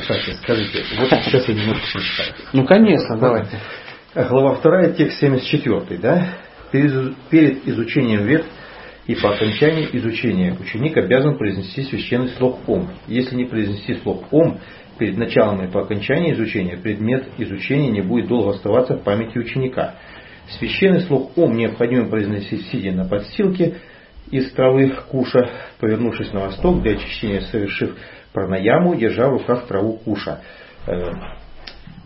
Кстати, скажите, вот сейчас я немножко прочитаю. Ну, конечно, давайте. Глава 2, текст 74, да? Перед, перед изучением вет и по окончании изучения ученик обязан произнести священный слог Ом. Если не произнести слог Ом, перед началом и по окончании изучения предмет изучения не будет долго оставаться в памяти ученика. Священный слог Ом необходимо произносить сидя на подстилке из травы куша, повернувшись на восток для очищения, совершив пранаяму, держа в руках траву куша. Э,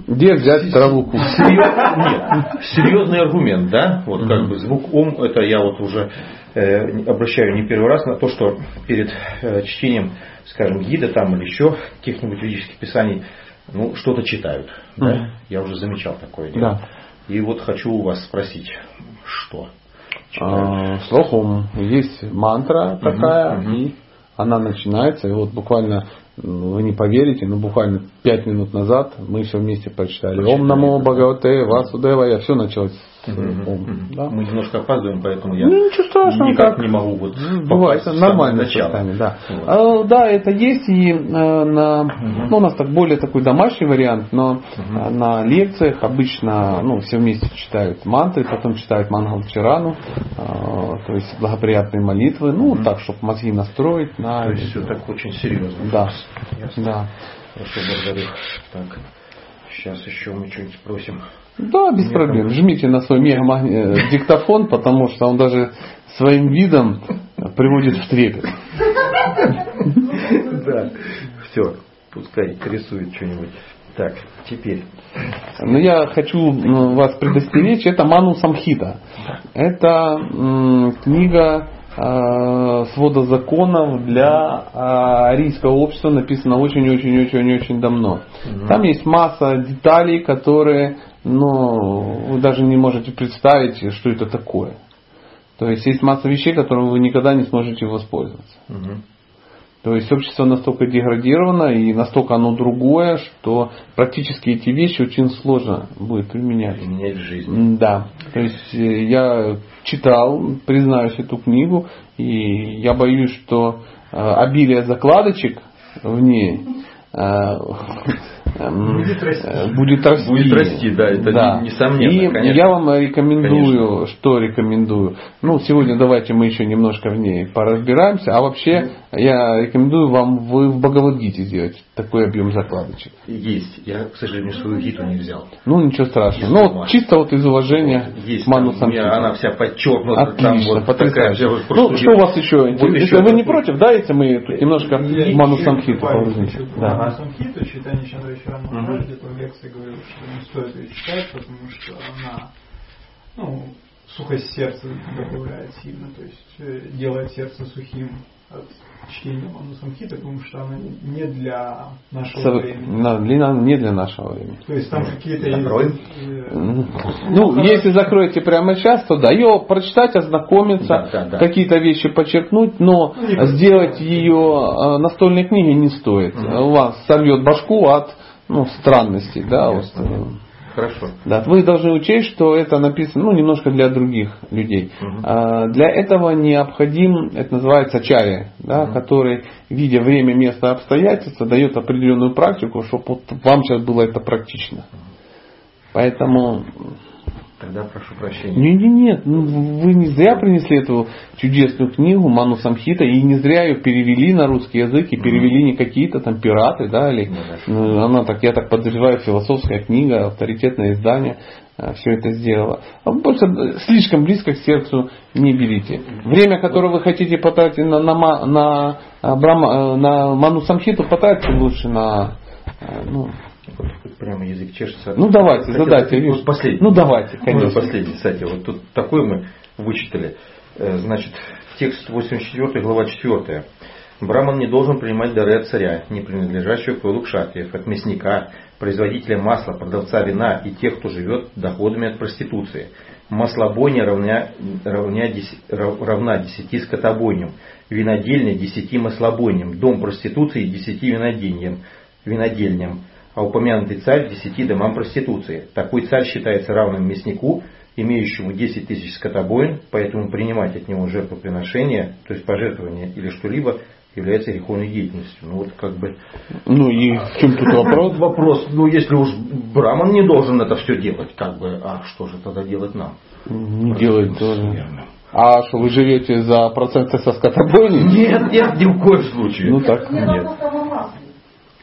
Где взять траву куша? Серьез- Нет, серьезный аргумент, да? Вот как бы звук ом, это я вот уже э, обращаю не первый раз на то, что перед э, чтением, скажем, гида там или еще каких-нибудь ведических писаний, ну, что-то читают. Да? Я уже замечал такое дело. Да. И вот хочу у вас спросить, что читают? А, Слухом есть мантра такая, мгм. и она начинается, и вот буквально, вы не поверите, но буквально пять минут назад мы все вместе прочитали. Ом намо. Бхагавате Васудевая, все началось с Мгм, Ом. мгм. Да? Мы немножко опаздываем, поэтому я Ну, ничего страшного, никак так. не могу вот Бывает, нормально с сами, да. Вот. А, да, это есть и э, на, ну, у нас так более такой домашний вариант, но э, на лекциях обычно, ну, все вместе читают мантры, потом читают Мангал-Чарану, э, то есть благоприятные молитвы, ну, так, чтобы мозги настроить на... То есть все так очень серьезно. Да, Ясно. да. Хорошо, благодарю. Так, сейчас еще мы что-нибудь спросим. Да, без проблем. Жмите на свой мега диктофон, потому что он даже своим видом приводит в трепет. Да, все, пускай рисует что-нибудь. Так, теперь. Но я хочу вас предостеречь, это Ману Самхита. Это книга э, свода законов для э, арийского общества, написана очень-очень-очень-очень давно. Там есть масса деталей, которые ну, вы даже не можете представить, что это такое. То есть есть масса вещей, которыми вы никогда не сможете воспользоваться. Мгм. То есть общество настолько деградировано и настолько оно другое, что практически эти вещи очень сложно будет применять. Менять жизнь. М, Да. То есть э, я читал, признаюсь, эту книгу, и я боюсь, что э, обилие закладочек в ней э, Будет расти. э, будет расти. Будет расти, да, это не- несомненно, И конечно. я вам рекомендую, что рекомендую. Ну, сегодня давайте мы еще немножко в ней поразбираемся. А вообще, я рекомендую вам в, в Бхагавадгите сделать такой объем закладочек. Есть. Я, к сожалению, свою гиту не взял. Ну, ничего страшного. Ну, вот чисто вот из уважения Есть. к Ману там меня она вся подчеркнута. там Отлично, вот такая потрясающе. вот Ну, что у вас еще? Вот интересно? еще Вы не против, да, если мы тут немножко в Ману Самхиту погрузимся? Да. Да. Самхиту, читание Чандра Чарана где-то в лекции говорил, что не стоит ее читать, потому что она ну, сухость сердца добавляет сильно, то есть э, делает сердце сухим от чтения Ману Самхиты, потому что она не для нашего Со- времени. на- для- Не для нашего времени. То есть там какие-то Закроем. э, Ну, если закроете прямо сейчас, то да, ее прочитать, ознакомиться, Да, да, да. какие-то вещи подчеркнуть, но Ну, сделать ее э, настольной книгой не стоит. У вас сорвет башку от ну, странностей, да, вот, э, Хорошо. Да, вы должны учесть, что это написано ну, немножко для других людей. Мгм. А, Для этого необходим, это называется чари, да, который, видя время, место, обстоятельства, дает определенную практику, чтобы вот вам сейчас было это практично. Поэтому Тогда прошу прощения. нет, нет, нет, ну, вы не зря принесли эту чудесную книгу Ману Самхита, и не зря ее перевели на русский язык, и перевели не какие-то там пираты, да, или Ну, ну, она так, я так подозреваю, философская книга, авторитетное издание все это сделало. А Больше э, слишком близко к сердцу не берите. Время, которое вы хотите потратить на, на, на, а, Брахма- э, на Ману Самхиту, потратьте лучше на э, ну, прямо язык чешется. ну давайте, Хотел задайте. вот последний. Ну давайте, Ну, конечно. последний, кстати, вот тут такой мы вычитали. Э, Значит, текст 84, глава 4. Браман не должен принимать дары от царя, не принадлежащего к роду кшатриев, от мясника, производителя масла, продавца вина и тех, кто живет доходами от проституции. Маслобойня равня, равня равна десяти скотобойням, винодельня десяти маслобойням, дом проституции десяти винодельням, винодельням, а упомянутый царь десяти домам проституции. Такой царь считается равным мяснику, имеющему 10 тысяч скотобоин, поэтому принимать от него жертвоприношение, то есть пожертвование или что-либо, является греховной деятельностью. Ну вот как бы... Ну и в чем тут вопрос? Вопрос, ну если уж Браман не должен это все делать, как бы, а что же тогда делать нам? Не делать тоже. А что, вы живете за проценты со скотобойни? Нет, нет, ни в коем случае. Ну так. Нет.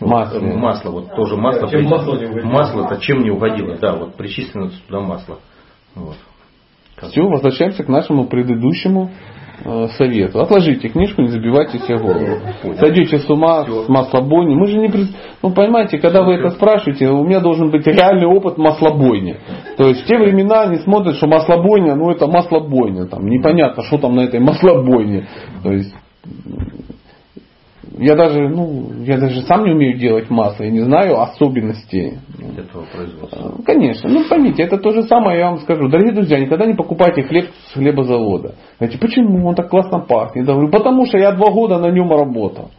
Масло. Вот, масло, вот тоже масло. Чем при- масло не угодило? Масло-то чем не угодило, да, вот причислено туда масло. Вот. Все, возвращаемся к нашему предыдущему э, совету. Отложите книжку, не забивайте себе голову. Сойдете с ума Всё. с маслобойни. Мы же не... пред- Ну, понимаете, когда вы это спрашиваете, у меня должен быть реальный опыт маслобойни. То есть в те времена они смотрят, что маслобойня, ну это маслобойня. Там непонятно, что там на этой маслобойне. То есть я даже, ну, я даже сам не умею делать масло, я не знаю особенностей Этого производства. Конечно. Ну, поймите, это то же самое, я вам скажу. Дорогие друзья, никогда не покупайте хлеб с хлебозавода. Знаете, почему он так классно пахнет? Я говорю, потому что я два года на нем работал.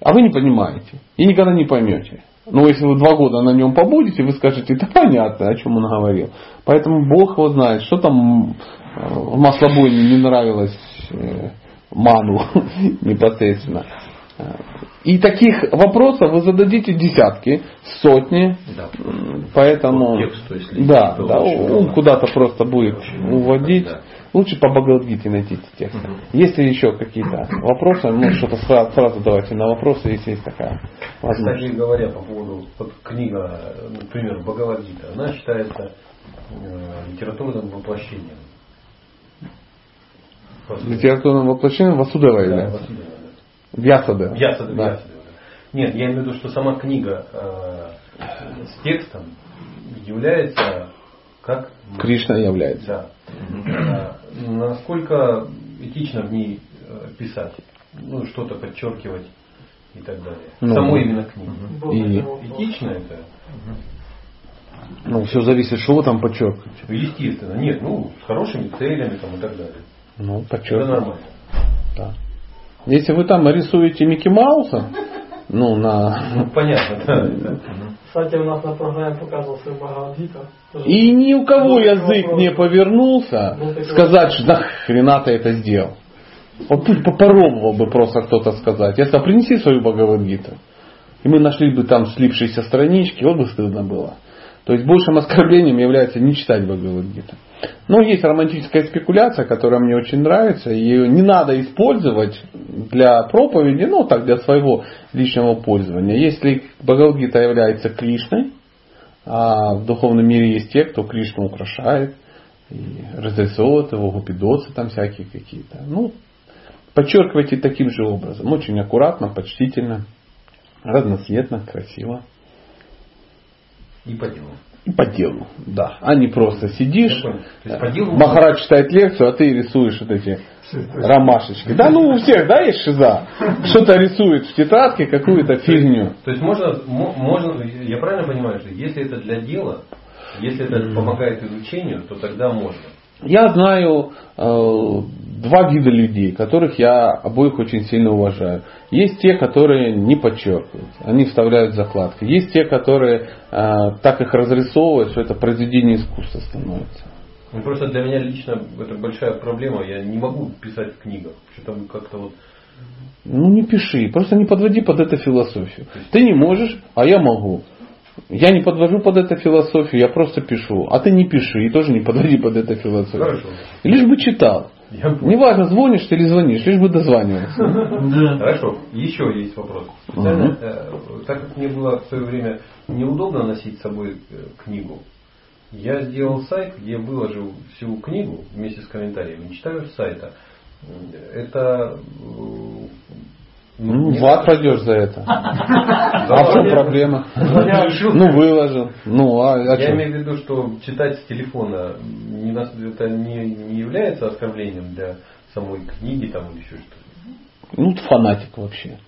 А вы не понимаете. И никогда не поймете. Но если вы два года на нем побудете, вы скажете, это понятно, о чем он говорил. Поэтому Бог его знает, что там э, в маслобойне не нравилось э, ману непосредственно. И таких вопросов вы зададите десятки, сотни, Да. Поэтому, По тексту, если да, то да, он куда-то просто будет уводить. да. Лучше по Бхагавадгите найти эти тексты. Мгм. Если еще какие-то вопросы, ну что-то сразу, сразу давайте на вопросы, если есть такая возможность. Кстати говоря, по поводу вот книга, например, Бхагавадгита, она считается э, литературным воплощением. Литературным воплощением Васудева Да, является. Васудева, да. Вьясадева. Вьясадева, Да. Нет, я имею в виду, что сама книга э, с текстом является как Кришна является. Да. А, Насколько этично в ней э, писать, ну что-то подчеркивать и так далее. Ну. Самой именно книги. И- Этично это? Ну, все зависит, что вы там подчеркиваете. Естественно. Нет, ну, с хорошими целями там и так далее. Ну, нормально. Да. Если вы там рисуете Микки Мауса, ну, на... Ну, понятно, да. Кстати, у нас на программе показывался Бхагавадгита. И ни у кого Был такой язык вопрос. не повернулся Был такой сказать, что нахрена ты это сделал. Вот пусть попробовал бы просто кто-то сказать. Я сказал, принеси свою Бхагавадгиту. И мы нашли бы там слипшиеся странички, вот бы стыдно было. То есть большим оскорблением является не читать Бхагавадгиту. Но есть романтическая спекуляция, которая мне очень нравится. Ее не надо использовать для проповеди, ну так для своего личного пользования. Если Бхагавадгита является Кришной, а в духовном мире есть те, кто Кришну украшает и разрисовывает его, гупидосы там всякие какие-то. Ну, подчеркивайте таким же образом. Очень аккуратно, почтительно, разноцветно, красиво. И по делу. И по делу, да. А не просто сидишь, делу- Махарадж читает лекцию, а ты рисуешь вот эти ромашечки. Да, ну у всех, да, есть шиза. Что-то рисует в тетрадке какую-то фигню. То есть можно, мо- можно, я правильно понимаю, что если это для дела, если это помогает изучению, то тогда можно. Я знаю э, два вида людей, которых я обоих очень сильно уважаю. Есть те, которые не подчеркивают, они вставляют закладки. Есть те, которые э, так их разрисовывают, что это произведение искусства становится. Ну, просто для меня лично это большая проблема. Я не могу писать в книгах. Что-то как-то вот Ну не пиши, просто не подводи под это философию. Ты не можешь, а я могу. Я не подвожу под это философию, я просто пишу. А ты не пиши и тоже не подводи под это философию. Хорошо. Лишь бы читал. Я. Неважно, звонишь ты или звонишь, лишь бы дозванивался. Хорошо, еще есть вопрос. Специально, э, так как мне было в свое время неудобно носить с собой э, книгу, я сделал сайт, где выложил всю книгу вместе с комментариями. Читаю с сайта. Это... Ну, не- в ад пойдешь за это. А в чем проблема? Ну, выложил. Ну, а, а Я имею в виду, что читать с телефона это не, является оскорблением для самой книги там или еще что-то. Ну, фанатик вообще.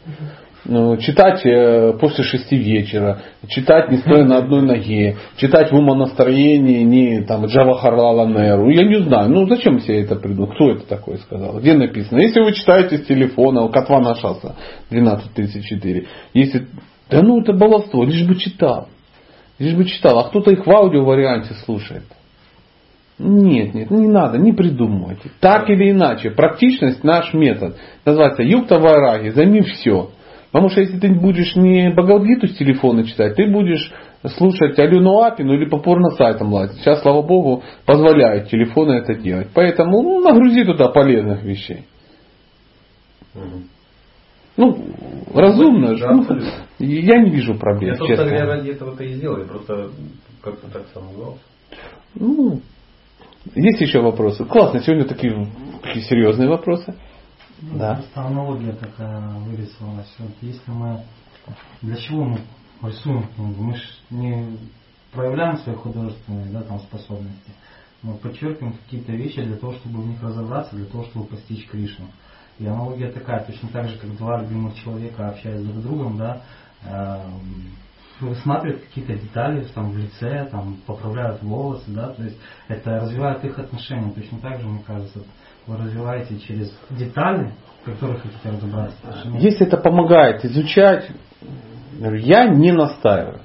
Ну, читать э, после шести вечера, читать не стоя на одной ноге, читать в умонастроении не там Джавахарлала Неру. Я не знаю, ну зачем себе это придумал? Кто это такое сказал? Где написано? Если вы читаете с телефона, Катвана Шаса 1234, если... Да ну это баловство, лишь бы читал. Лишь бы читал. А кто-то их в аудио варианте слушает. Нет, нет, не надо, не придумывайте. Так или иначе, практичность наш метод. Называется юкта вайраги, займи все. Потому что если ты будешь не Бхагавадгиту с телефона читать, ты будешь слушать Алену Апину или по порно-сайтам лазить. Сейчас, слава богу, позволяют телефоны это делать. Поэтому ну, нагрузи туда полезных вещей. Мгм. Ну, разумно. Да, ну, я не вижу проблем, Я, собственно честно. говоря, ради этого-то и сделал. Я просто как-то так сомневался. Ну, есть еще вопросы? Классно, сегодня такие, такие серьезные вопросы. Ну, Да. Просто аналогия такая вырисовалась. Вот если мы... Для чего мы рисуем книгу? Мы же не проявляем свои художественные да, там, способности. Мы подчеркиваем какие-то вещи для того, чтобы в них разобраться, для того, чтобы постичь Кришну. И аналогия такая, точно так же, как два любимых человека общаясь друг с другом, да, эм, высматривают какие-то детали там, в лице, там, поправляют волосы, да, то есть это развивает их отношения. Точно так же, мне кажется, вы развиваете через детали, в которых хотите разобраться. отношения. Если это помогает изучать, я не настаиваю.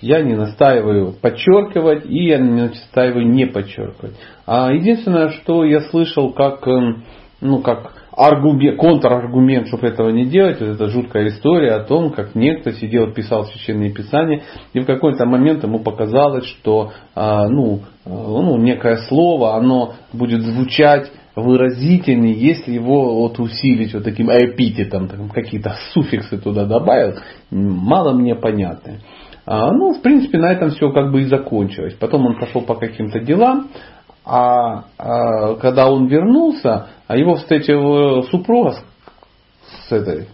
Я не настаиваю подчеркивать и я не настаиваю не подчеркивать. А единственное, что я слышал как, эм, ну, как аргумент, контраргумент, чтобы этого не делать, вот эта жуткая история о том, как некто сидел, писал священные писания, и в какой-то момент ему показалось, что а, ну, а, ну, некое слово, оно будет звучать выразительнее, если его вот усилить вот таким эпитетом, там, какие-то суффиксы туда добавил, мало мне понятны. А, ну, в принципе, на этом все как бы и закончилось. Потом он пошел по каким-то делам, а, а когда он вернулся, а его встретила супруга с, с этой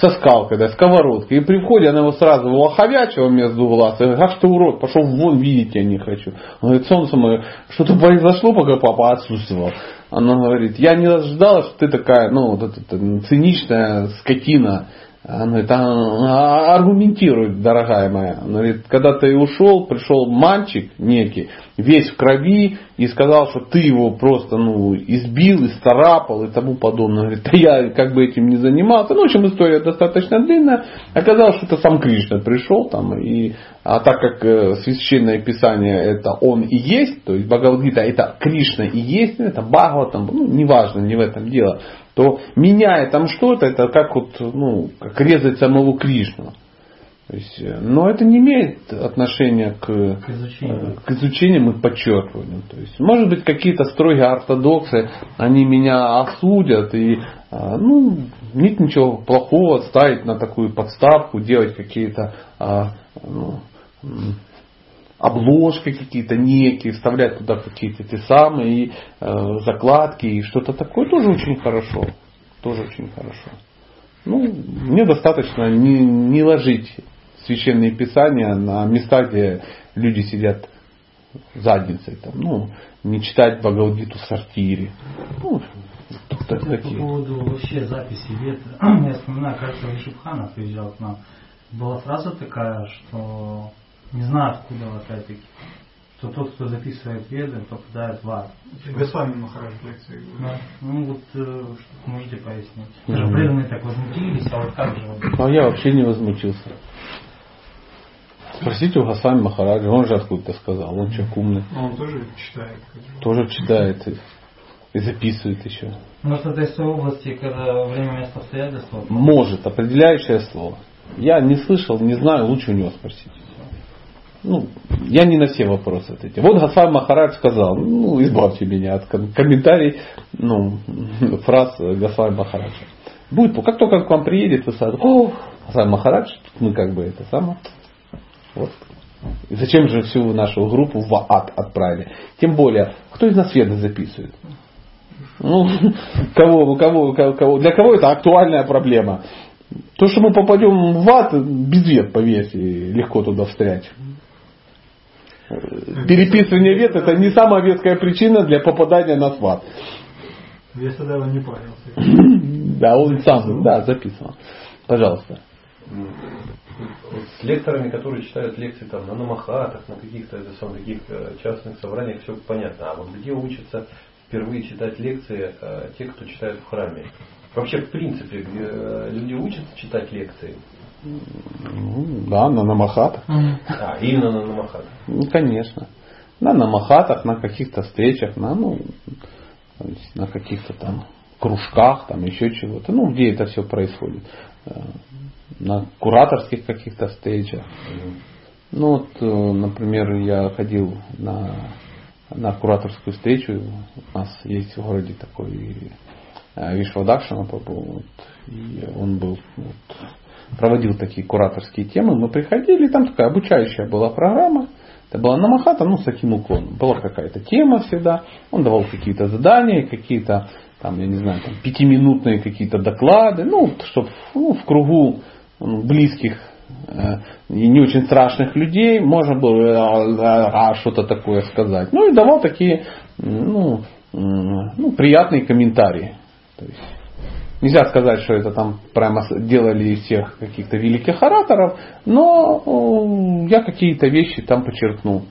Со скалкой, да, сковородкой. И при входе она его сразу лоховячила между глаз. И говорит, ах ты урод, пошел вон, видеть я не хочу. Он говорит, солнце мое, что-то произошло, пока папа отсутствовал. Она говорит, я не ожидала, что ты такая, ну, вот эта циничная скотина. Она говорит, «А, а, аргументируй, дорогая моя. Она говорит, когда ты ушел, пришел мальчик некий, весь в крови, и сказал, что ты его просто ну, избил, исцарапал и тому подобное. Говорит, да я как бы этим не занимался. Ну, в общем, история достаточно длинная. Оказалось, что это сам Кришна пришел там. И, а так как э, священное писание это он и есть, то есть Бхагавадгита это Кришна и есть, ну, это Бхагаватам, ну, неважно, не в этом дело, то меняя там что-то, это как вот, ну, как резать самого Кришну. То есть, э, но это не имеет отношения к, К изучению. э, к изучениям и подчеркиванию. То есть, может быть, какие-то строгие ортодоксы, они меня осудят, и а, ну, нет ничего плохого ставить на такую подставку, делать какие-то а, ну, обложки какие-то некие, вставлять туда какие-то те самые и, э, закладки и что-то такое, тоже очень хорошо. Тоже очень хорошо. Ну, мне достаточно не, не ложить священные писания на места, где люди сидят задницей. Там, ну, не читать Бхагавадгиту в сортире. Ну, так- По такие. поводу вообще записи вет, я вспоминаю, кажется, Вишубхана приезжал к нам. Была фраза такая, что не знаю откуда опять-таки, что тот, кто записывает веды, попадает в ад. Госвами Махарадж лекции. Да. Ну вот э, что можете пояснить. Даже преданные так возмутились, а вот как же вот А я вообще не возмутился. Спросите у Гасами Махараджа, он же откуда-то сказал, он человек умный. Но он тоже читает. Тоже читает и, и записывает еще. Может, это из той области, когда время, место, обстоятельства. Может, определяющее слово. Я не слышал, не знаю, лучше у него спросить. Ну, я не на все вопросы ответил. Вот Гасвами Махарадж сказал, ну, избавьте меня от ком- комментариев, ну, фраз Гасвами Махараджа. Будет, как только он к вам приедет, вы сразу, о, Гасвами Махарадж, мы как бы это самое. Вот. И зачем же всю нашу группу в ад отправили? Тем более, кто из нас веды записывает? Ну, кого, кого, кого, для кого это актуальная проблема? То, что мы попадем в ад, без вет, поверьте, легко туда встрять. Переписывание вет это не самая веткая причина для попадания нас в ад. Я тогда его не парился. Да, он сам, да, записывал. Пожалуйста. С лекторами, которые читают лекции там на намахатах, на каких-то таких э, частных собраниях, все понятно. А вот где учатся впервые читать лекции э, те, кто читает в храме? Вообще, в принципе, где э, люди учатся читать лекции, Ну, да, на намахатах. а, именно на намахатах. Ну, конечно. Да, на махатах, на каких-то встречах, на, ну, на каких-то там кружках, там еще чего-то. Ну, где это все происходит. Э, на кураторских каких-то встречах. Ну вот, э, например, я ходил на, на кураторскую встречу. У нас есть в городе такой э, Вишвадакшана, вот, и он был вот, проводил такие кураторские темы. Мы приходили, там такая обучающая была программа. Это была намахата, ну, с таким уклоном. Была какая-то тема всегда. Он давал какие-то задания, какие-то, там, я не знаю, там, пятиминутные какие-то доклады. Ну, чтобы ну, в кругу близких э, и не очень страшных людей можно было э, а, что-то такое сказать. Ну и давал такие ну, ну, приятные комментарии. То есть, нельзя сказать, что это там прямо делали из всех каких-то великих ораторов, но я какие-то вещи там подчеркнул.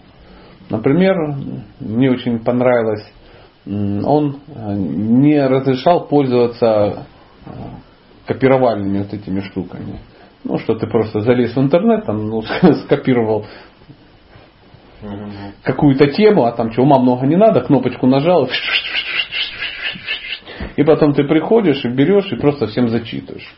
Например, мне очень понравилось, он э, не разрешал пользоваться копировальными вот этими штуками. Ну, что ты просто залез в интернет, там, ну, скопировал какую-то тему, а там что, ума много не надо, кнопочку нажал, и потом ты приходишь и берешь и просто всем зачитываешь.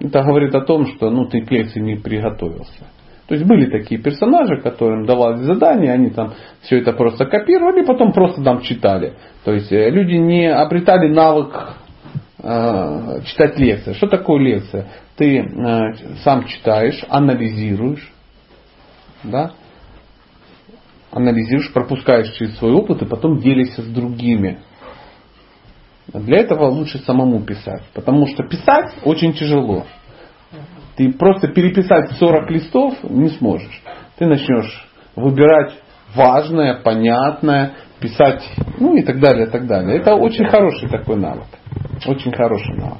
Это говорит о том, что ну, ты к лекции не приготовился. То есть были такие персонажи, которым давали задания, они там все это просто копировали, потом просто там читали. То есть э, люди не обретали навык э, читать лекции. Что такое лекция? ты э, сам читаешь, анализируешь, да, анализируешь, пропускаешь через свой опыт и потом делишься с другими. Для этого лучше самому писать, потому что писать очень тяжело. Ты просто переписать 40 листов не сможешь. Ты начнешь выбирать важное, понятное, писать, ну и так далее, и так далее. Это очень хороший такой навык. Очень хороший навык.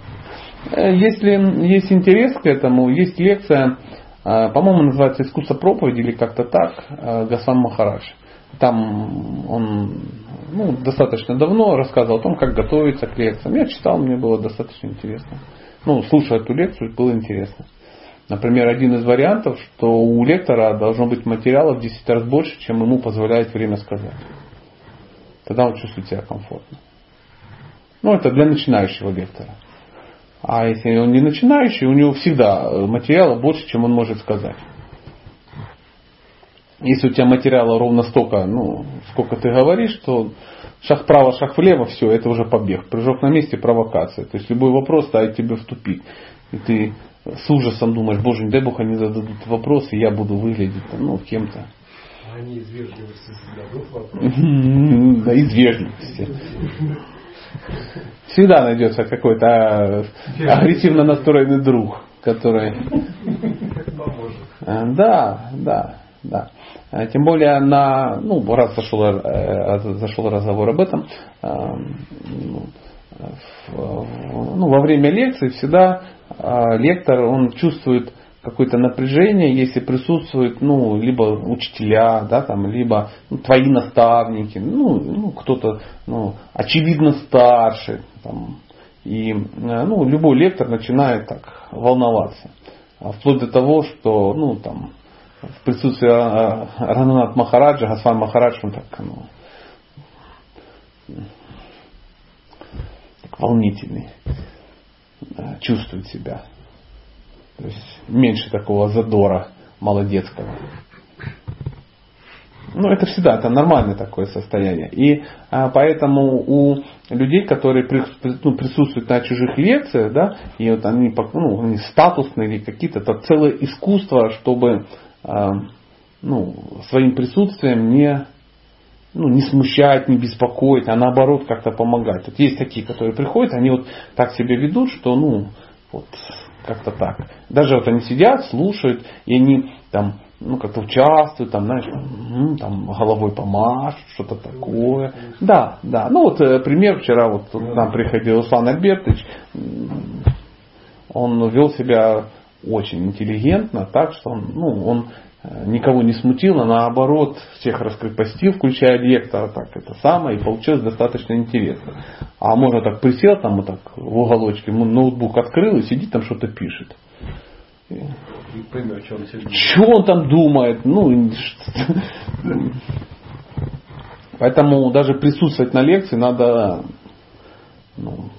Э, если есть интерес к этому, есть лекция, э, по-моему, называется «Искусство проповеди» или как-то так, э, Гасан Махарадж. Там он ну, достаточно давно рассказывал о том, как готовиться к лекциям. Я читал, мне было достаточно интересно. Ну, слушая эту лекцию, было интересно. Например, один из вариантов, что у лектора должно быть материала в 10 раз больше, чем ему позволяет время сказать. Тогда он чувствует себя комфортно. Ну, это для начинающего лектора. А если он не начинающий, у него всегда э, материала больше, чем он может сказать. Если у тебя материала ровно столько, ну, сколько ты говоришь, то шаг вправо, шаг влево, все, это уже побег. Прыжок на месте, провокация. То есть любой вопрос ставит тебя в тупик. И ты с ужасом думаешь, боже, не дай бог они зададут вопрос, и я буду выглядеть ну, кем-то. Они из вежливости зададут вопрос? Да, из вежливости. Всегда найдется какой-то а, агрессивно настроенный друг, который... А, да, да, да. А, тем более на, ну, раз зашел, э, зашел разговор об этом, ну, ну, во время лекции всегда лектор, он чувствует какое-то напряжение, если присутствуют, ну, либо учителя, да, там, либо ну, твои наставники, ну, ну кто-то, ну, очевидно старше, там, и, ну, любой лектор начинает так волноваться. А вплоть до того, что, ну, там, в присутствии а, Рананат Махараджа, Гасван Махарадж, он так, ну, так волнительный, чувствует себя. То есть меньше такого задора молодецкого. Ну, это всегда, это нормальное такое состояние. И а, поэтому у людей, которые при, ну, присутствуют на чужих лекциях, да, и вот они, ну, они статусные или какие-то, это целое искусство, чтобы а, ну, своим присутствием не, ну, не смущать, не беспокоить, а наоборот как-то помогать. Вот есть такие, которые приходят, они вот так себя ведут, что ну, вот, как-то так. Даже вот они сидят, слушают, и они там ну, как-то участвуют, там, знаешь, там, там головой помашут, что-то такое. Да, да. Ну вот э, пример вчера вот к нам приходил Руслан Альбертович, он вел себя очень интеллигентно, так что он, ну, он Э, никого не смутило, наоборот, всех раскрепостил, включая лектора, так это самое, и получилось достаточно интересно. А можно так присел там вот так в уголочке, ноутбук открыл и сидит там что-то пишет. И поймет, что он Что он там думает? Ну, Поэтому даже присутствовать на лекции надо ну,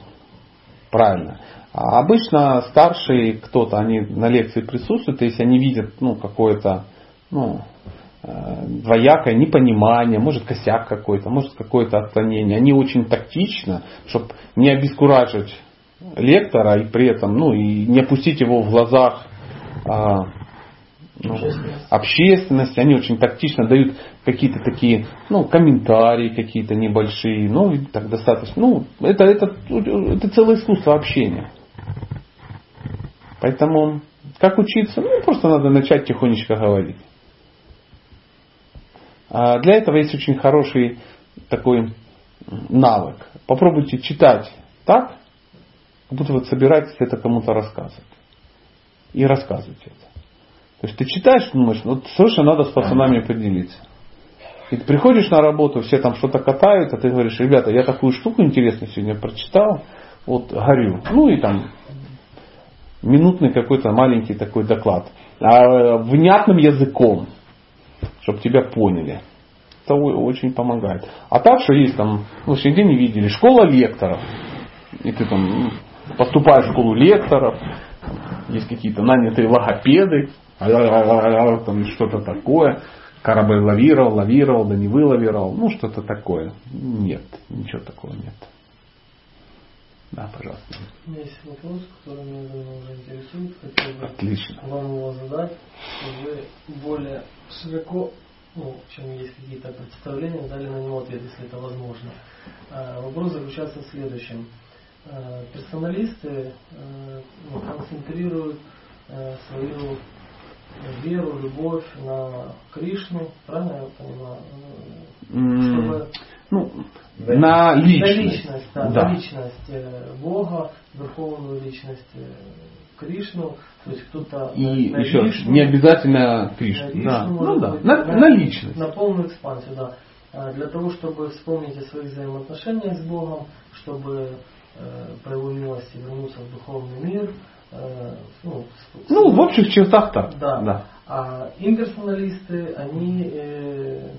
правильно. А обычно старшие кто-то, они на лекции присутствуют, если они видят ну, какое-то ну, э, двоякое непонимание, может косяк какой-то, может какое-то отклонение. Они очень тактично, чтобы не обескуражить лектора и при этом ну, и не опустить его в глазах а, ну, общественности, они очень тактично дают какие-то такие, ну, комментарии какие-то небольшие, ну, так достаточно, ну, это, это, это целое искусство общения. Поэтому, как учиться? Ну, просто надо начать тихонечко говорить. А для этого есть очень хороший такой навык. Попробуйте читать так, как будто вот собираетесь это кому-то рассказывать. И рассказывайте это. То есть ты читаешь, думаешь, вот слушай, надо с пацанами поделиться. И ты приходишь на работу, все там что-то катают, а ты говоришь, ребята, я такую штуку интересную сегодня прочитал, вот горю. Ну и там минутный какой-то маленький такой доклад. А, внятным языком, чтобы тебя поняли. Это очень помогает. А так, что есть там, ну, нигде не видели, школа лекторов. И ты там поступаешь в школу лекторов, есть какие-то нанятые логопеды, там что-то такое. Корабль лавировал, лавировал, да не вылавировал. Ну, что-то такое. Нет, ничего такого нет. Да, пожалуйста. У меня есть вопрос, который меня уже интересует. Хотел бы Отлично. вам его задать. Вы более широко, ну, чем есть какие-то представления, дали на него ответ, если это возможно. А, вопрос заключается в следующем. А, персоналисты а, ну, концентрируют свою веру, любовь на Кришну, правильно я понимаю? Чтобы ну, на личность. На личность, да, да. на личность э, Бога, верховную личность э, Кришну, то есть кто-то и на, еще Кришну, не обязательно Кришну, на да. ну да, на, на, на личность, на полную экспансию, да, для того, чтобы вспомнить о своих взаимоотношениях с Богом, чтобы э, по его милости вернуться в духовный мир, э, ну, ну в общих чертах так, да. да. А имперсоналисты, они э,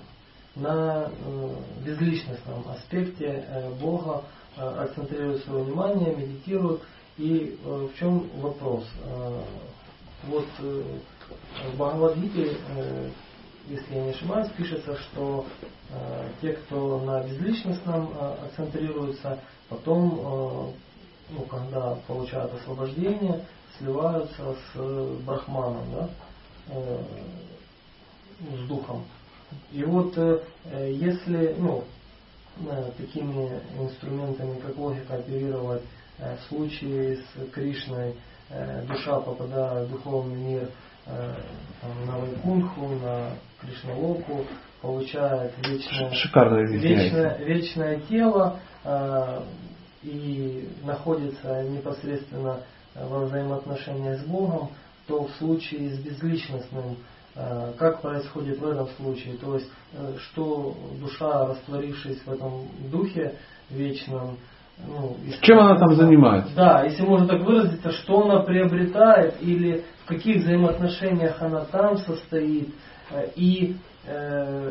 на э, безличностном аспекте э, Бога э, акцентрируют свое внимание, медитируют. И в чем вопрос? Вот в Бхагавадгите, если я не ошибаюсь, пишется, что те, кто на безличностном акцентрируется, потом, ну, когда получают освобождение, сливаются с брахманом, да, с духом. И вот э, если ну, э, такими инструментами, как логика, оперировать э, в случае с Кришной, душа попадая в духовный мир там, на Вайкунху, на Кришналоку, получает вечное, вечное, вечное тело и находится непосредственно во взаимоотношениях с Богом, то в случае с безличностным Э, как происходит в этом случае? То есть, э, что душа, растворившись в этом духе вечном, ну, Чем она там занимается? Да, если можно так выразиться, что она приобретает или в каких взаимоотношениях она там состоит. Э, и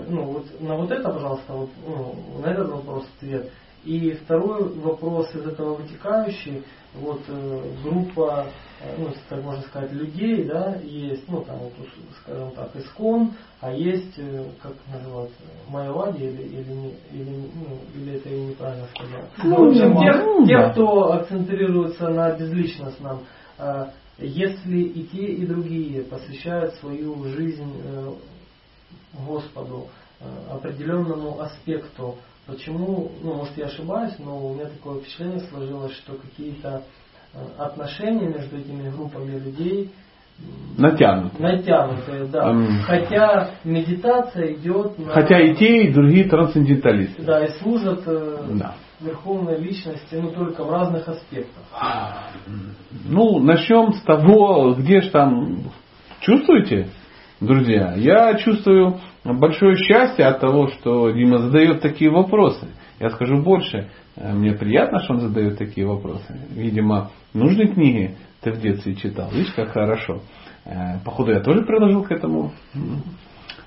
ну, вот, на вот это, пожалуйста, вот, ну, на этот вопрос ответ. И второй вопрос из этого вытекающий, вот э, группа, э, ну, так можно сказать, людей, да, есть, ну, там, вот, скажем так, искон, а есть, э, как называют, майовади или, или, или, ну, или это я неправильно сказал. Ну, в общем, те, ну, те, кто акцентрируется на безличностном, э, если и те, и другие посвящают свою жизнь э, Господу, э, определенному аспекту Почему, ну, может я ошибаюсь, но у меня такое впечатление сложилось, что какие-то э, отношения между этими группами людей натянутые. Натянутые, да. Um, Хотя медитация идет на... Хотя и те, и другие трансценденталисты. Да, и служат э, да. верховной личности, но только в разных аспектах. Ну, начнем с того, где же там чувствуете, друзья? Я чувствую большое счастье от того, что Дима задает такие вопросы. Я скажу больше, э, мне приятно, что он задает такие вопросы. Видимо, нужные книги ты в детстве читал. Видишь, как хорошо. Э, походу, я тоже приложил к этому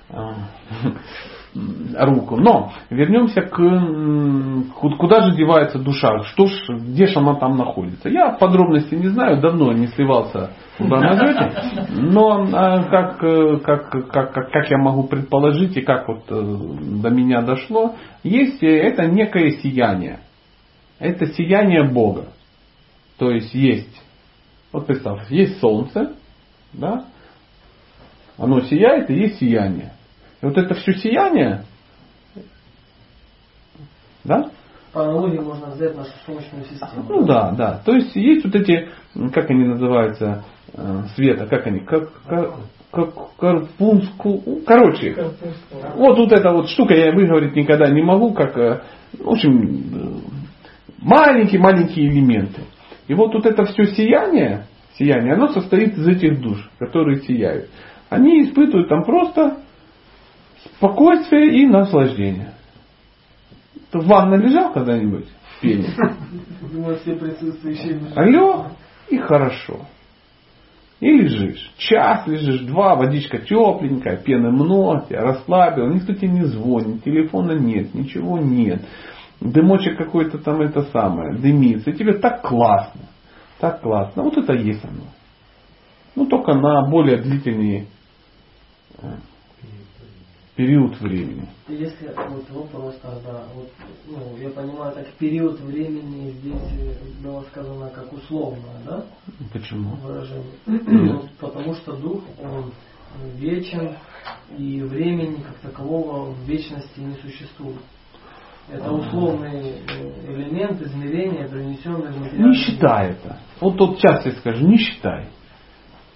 руку. Но вернемся к куда же девается душа, что ж, где же она там находится. Я подробности не знаю, давно не сливался в Брамазете, но а, как, как, как, как, как я могу предположить и как вот э, до меня дошло, есть э, это некое сияние. Это сияние Бога. То есть есть, вот представь, есть солнце, да, оно сияет и есть сияние. И вот это все сияние, да? По аналогии можно взять нашу Солнечную систему. Ну да, да. То есть есть вот эти, как они называются, э, света, как они, как, как, как карпунску, короче, вот вот эта вот штука я выговорить никогда не могу, как, э, в общем, маленькие-маленькие элементы. И вот вот это все сияние, сияние, оно состоит из этих душ, которые сияют. Они испытывают там просто спокойствие и наслаждение. Ты в ванной лежал когда-нибудь в пене? Все присутствующие. Лег и хорошо. И лежишь. Час лежишь, два, водичка тепленькая, пены много, тебя расслабил, никто тебе не звонит, телефона нет, ничего нет. Дымочек какой-то там это самое, дымится. И тебе так классно. Так классно. Вот это есть оно. Ну, только на более длительные э, период времени. Если вот вопрос тогда, вот, ну, я понимаю, так период времени здесь было сказано как условное, да? Почему? Выражение. Ну, потому что дух, он вечен, и времени как такового в вечности не существует. Это условный э, элемент измерения, принесенный в материальный Не считай это. Вот тут сейчас я скажу, не считай.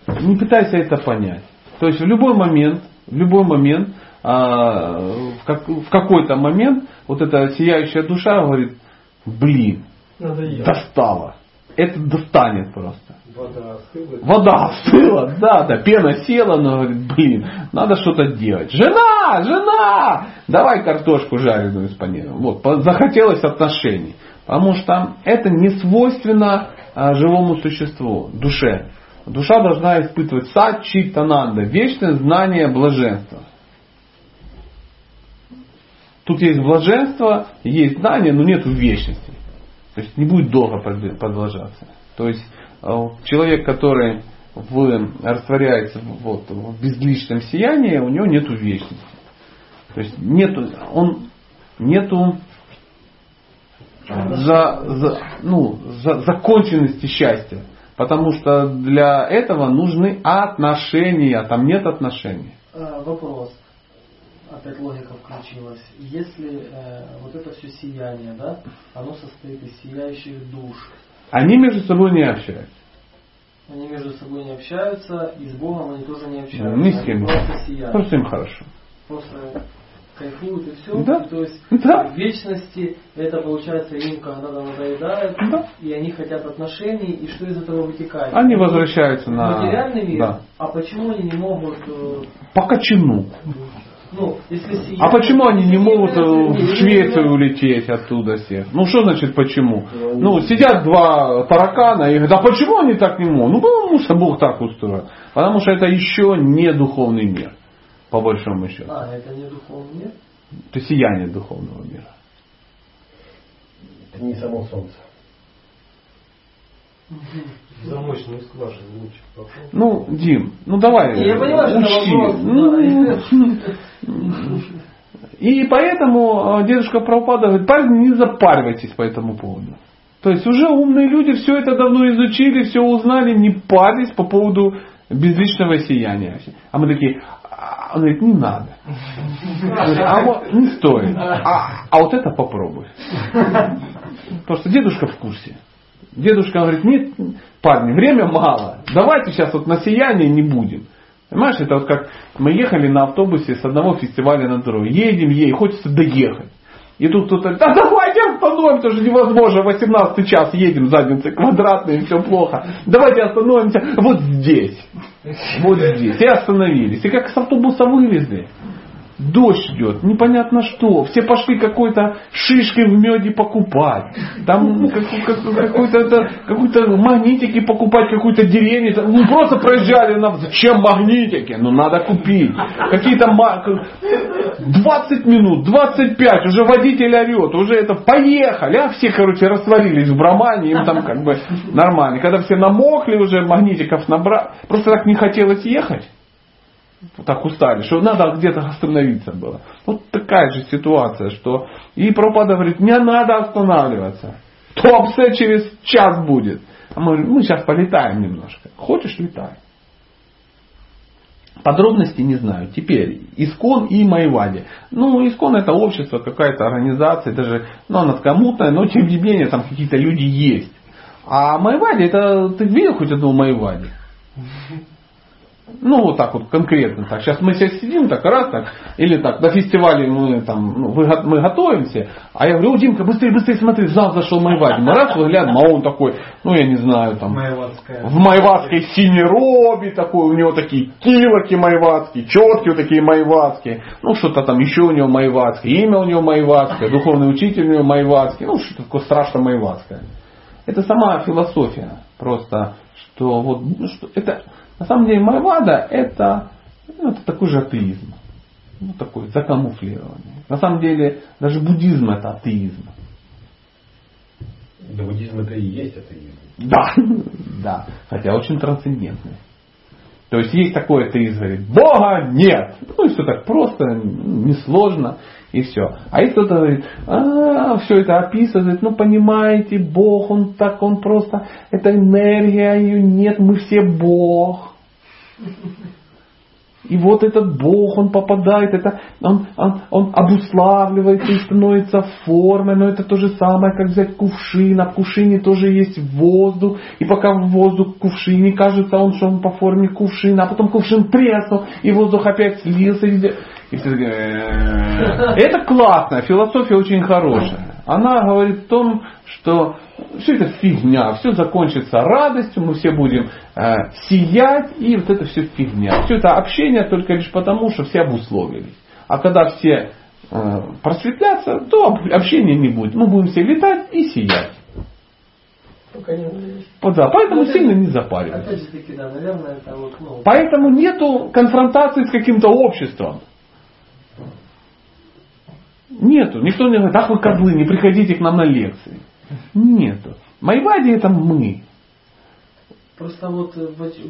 Не пытайся это понять. То есть в любой момент, в любой момент а, в, как, в какой-то момент вот эта сияющая душа говорит, блин, Надоело. достала. Это достанет просто. Вода остыла. Вода остыла, да, да, пена села, но говорит, блин, надо что-то делать. Жена, жена, давай картошку жареную с паниром. Вот, захотелось отношений. Потому что это не свойственно а, живому существу, душе. Душа должна испытывать сачитананда, вечное знание блаженства. Тут есть блаженство, есть знание, но нет вечности. То есть не будет долго продолжаться. То есть э, человек, который в, растворяется вот, в безличном сиянии, у него нет вечности. То есть нету, он нету за, за, ну, за, законченности счастья. Потому что для этого нужны отношения, а там нет отношений. А, Вопрос. Опять логика включилась. Если э, вот это все сияние, да, оно состоит из сияющих душ, Они между собой не общаются. они между собой не общаются, и с Богом они тоже не общаются. Ну, Ни с кем. Просто сияют. Просто им хорошо. Просто кайфуют и все. Да. то есть Да. в вечности это получается им когда-то надоедает, Да. и они хотят отношений, и что из этого вытекает? Они возвращаются на... материальный мир, Да. а почему они не могут э, По кочану. Ну, если А почему они не могут э, в Швецию улететь оттуда все? Ну что значит почему? Ну сидят два таракана и говорят, а почему они так не могут? Ну потому что Бог так устроил. Потому что это еще не духовный мир, по большому счету. А, это не духовный мир? Это сияние духовного мира. Это не само солнце. Замочную скважину лучше попробуй. Ну, Дим, ну давай, Я понимаю, что это учти. вопрос, Ну, И поэтому э, дедушка Прабхупада говорит, парни, не запаривайтесь по этому поводу. То есть уже умные люди все это давно изучили, все узнали, не парились по поводу безличного сияния. А мы такие, а, он говорит, не надо. А вот не стоит. А, а вот это попробуй. Потому что дедушка в курсе. Дедушка говорит, нет, парни, время мало. Давайте сейчас вот на сияние не будем. Понимаешь, это вот как мы ехали на автобусе с одного фестиваля на другой. Едем, едем, хочется доехать. И тут кто-то да давайте остановимся, же невозможно, 18 час едем, задницы квадратные, все плохо. Давайте остановимся вот здесь. Вот здесь. И остановились. И как с автобуса вылезли. Дождь идет, непонятно что. Все пошли какой-то шишкой в меде покупать. Там какой-то какой магнитики покупать, какую-то деревню. Ну просто проезжали нам. Зачем магнитики? Ну надо купить. Какие-то 20 минут, 25, уже водитель орет, уже это поехали. А все, короче, растворились в брамане, им там как бы нормально. Когда все намокли уже, магнитиков набрали. Просто так не хотелось ехать так устали, что надо где-то остановиться было. Вот такая же ситуация, что и Пропада говорит, не надо останавливаться. Топсе через час будет. А мы, мы сейчас полетаем немножко. Хочешь, летай. Подробности не знаю. Теперь Искон и Майвади. Ну, Искон это общество, какая-то организация, даже, ну, она такая мутная, но тем не менее там какие-то люди есть. А Майвади, это ты видел хоть одного Майвади? Ну, вот так вот конкретно. Так. Сейчас мы сейчас сидим так раз так, или так, на фестивале мы там, ну, вы, мы готовимся, а я говорю, о, Димка, быстрее, быстрее смотри, зал зашел Майвади. Мы раз выглядим, а он такой, ну, я не знаю, там, Майватская. в майватской синей робе такой, у него такие килоки майватские, четкие вот такие майватские, ну, что-то там еще у него майватское, имя у него майватское, духовный учитель у него майватский, ну, что-то такое страшно майватское. Это сама философия просто, что вот, ну, что это на самом деле Майвада это, ну, это такой же атеизм. Ну, такой закамуфлирование. На самом деле даже буддизм это атеизм. Да буддизм это и есть атеизм. Да, да. Хотя очень трансцендентный. То есть есть такой атеизм, говорит, Бога нет. Ну и все так просто, несложно и все. А есть кто-то говорит, а, все это описывает, ну понимаете, Бог, он так, он просто, это энергия, ее нет, мы все Бог. И вот этот Бог, он попадает, это, он, он, он обуславливается и становится формой, но это то же самое, как взять кувшин, а в кувшине тоже есть воздух, и пока воздух в кувшине, кажется он, что он по форме кувшина, а потом кувшин треснул, и воздух опять слился. И «Э, это классно, философия очень хорошая. Она говорит о том, что все это фигня, все закончится радостью, мы все будем э, сиять, и вот это все фигня. Все это общение только лишь потому, что все обусловились. А когда все э, просветлятся, то общения не будет. Мы будем все летать и сиять. Пока не Да, поэтому ну, сильно не запаривайтесь. Да, наверное, это вот, ну, Поэтому нету конфронтации с каким-то обществом. Нету. Никто не говорит, ах вы козлы, не приходите к нам на лекции. Нету. Майвади это мы. Просто вот э,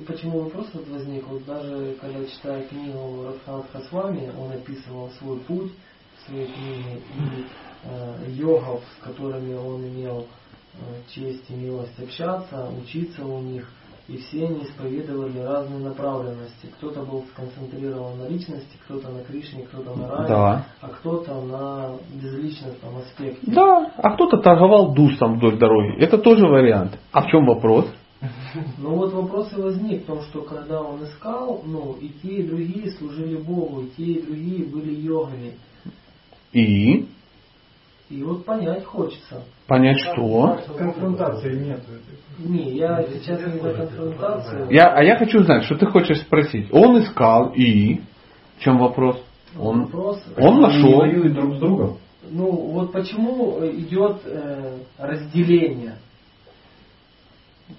почему вопрос вот возник, вот даже когда читаю книгу Радханатха Хасвами, он описывал свой путь в своей книге и э, йогов, с которыми он имел э, честь и милость общаться, учиться у них – и все они исповедовали разные направленности. Кто-то был сконцентрирован на личности, кто-то на Кришне, кто-то на рае, да. а кто-то на безличностном аспекте. Да, а кто-то торговал душом вдоль дороги. Это тоже вариант. А в чем вопрос? Ну вот вопрос и возник в том, что когда он искал, ну и те, и другие служили Богу, и те, и другие были йогами. И? И вот понять хочется. Понять что? Конфронтации нет. Не, я сейчас не за конфронтацию. Я, а я хочу знать, что ты хочешь спросить. Он искал и... В чем вопрос? Он, вопрос, он нашел. Они воюют друг с другом. Ну вот почему идет э, разделение?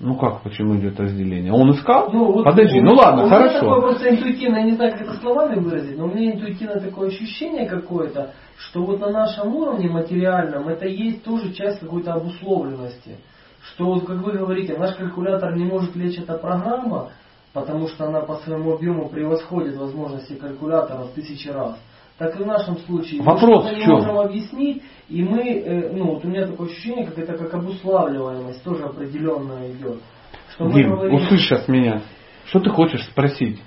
Ну как, почему идет разделение? Он искал? Ну, вот Подожди, у, ну ладно, у хорошо. Меня такое просто интуитивно, я не знаю, как это словами выразить, но у меня интуитивно такое ощущение какое-то, что вот на нашем уровне материальном это есть тоже часть какой-то обусловленности. Что вот, как вы говорите, наш калькулятор не может лечь эта программа, потому что она по своему объему превосходит возможности калькулятора в тысячи раз. Так и в нашем случае. Вопрос мы в чем? можем объяснить, и мы, э, ну вот у меня такое ощущение, как это как обуславливаемость тоже определенная идет. Что Дим, говорим- услышь сейчас меня. Что ты хочешь спросить?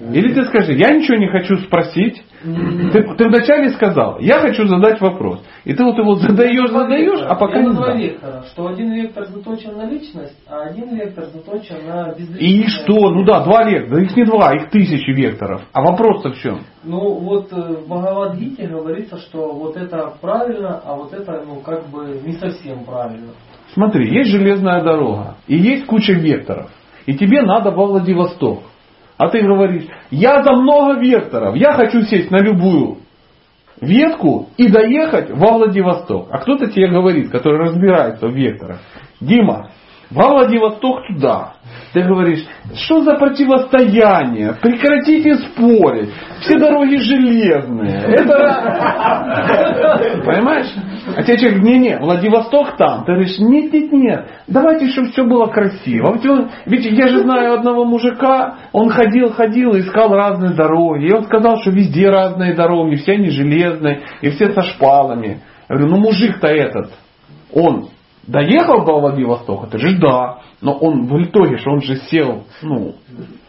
Или ты скажи, я ничего не хочу спросить. Ты, ты вначале сказал, я хочу задать вопрос. И ты вот его задаешь, задаешь, а пока Это не два вектора, что один вектор заточен на личность, а один вектор заточен на И безличность. что? Ну да, два вектора. Их не два, их тысячи векторов. А вопрос-то в чем? Ну вот э, в Бхагавадгите говорится, что вот это правильно, а вот это ну как бы не совсем правильно. Смотри, есть железная дорога, и есть куча векторов. И тебе надо во Владивосток. А ты говоришь, я за много векторов, я хочу сесть на любую ветку и доехать во Владивосток. А кто-то тебе говорит, который разбирается в векторах, Дима, Владивосток туда. Ты говоришь, что за противостояние? Прекратите спорить. Все дороги железные. Это... Понимаешь? А тебе человек, не-не, Владивосток там. Ты говоришь, нет-нет-нет, давайте, чтобы все было красиво. Ведь, я же знаю одного мужика, он ходил-ходил искал разные дороги. И он сказал, что везде разные дороги, все они железные, и все со шпалами. Я говорю, ну мужик-то этот, он доехал до Владивостока? Ты же да. Но он в итоге, что он же сел, ну,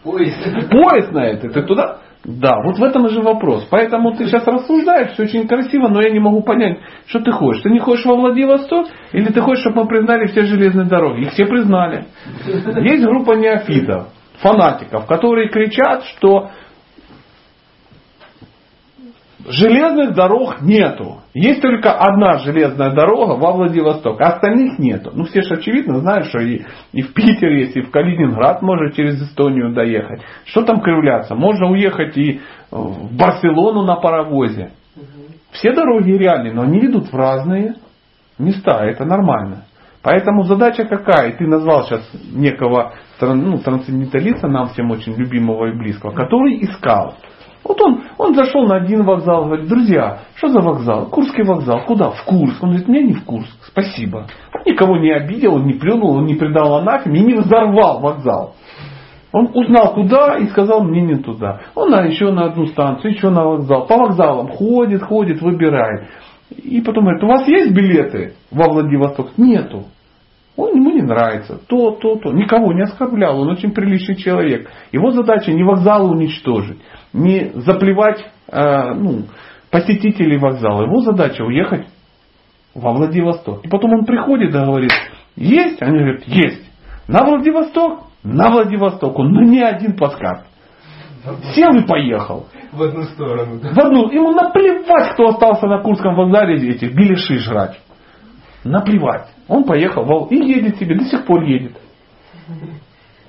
Поезд. поезд на это, ты туда? Да, вот в этом же вопрос. Поэтому ты сейчас рассуждаешь, все очень красиво, но я не могу понять, что ты хочешь. Ты не хочешь во Владивосток, или ты хочешь, чтобы мы признали все железные дороги? Их все признали. Есть группа неофитов, фанатиков, которые кричат, что Железных дорог нету. Есть только одна железная дорога во Владивосток, а остальных нету. Ну все же очевидно знают, что и, и в Питер есть, и в Калининград можно через Эстонию доехать. Что там кривляться? Можно уехать и в Барселону на паровозе. Все дороги реальные, но они ведут в разные места, это нормально. Поэтому задача какая? Ты назвал сейчас некого ну, трансценденталиста, нам всем очень любимого и близкого, который искал. Вот он, он зашел на один вокзал, говорит, друзья, что за вокзал? Курский вокзал. Куда? В Курск. Он говорит, мне не в Курск. Спасибо. Он никого не обидел, он не плюнул, он не предал анафеме и не взорвал вокзал. Он узнал куда и сказал, мне не туда. Он на, еще на одну станцию, еще на вокзал. По вокзалам ходит, ходит, выбирает. И потом говорит, у вас есть билеты во Владивосток? Нету. Он ему не нравится. То, то, то. Никого не оскорблял. Он очень приличный человек. Его задача не вокзал уничтожить не заплевать э, ну, посетителей вокзала. Его задача уехать во Владивосток. И потом он приходит и говорит, есть? Они говорят, есть. На Владивосток? На Владивосток. Он на не один подкаст. Сел и поехал. В одну сторону. Да? В одну. Ему наплевать, кто остался на Курском вокзале эти беляши жрать. Наплевать. Он поехал и едет себе, до сих пор едет.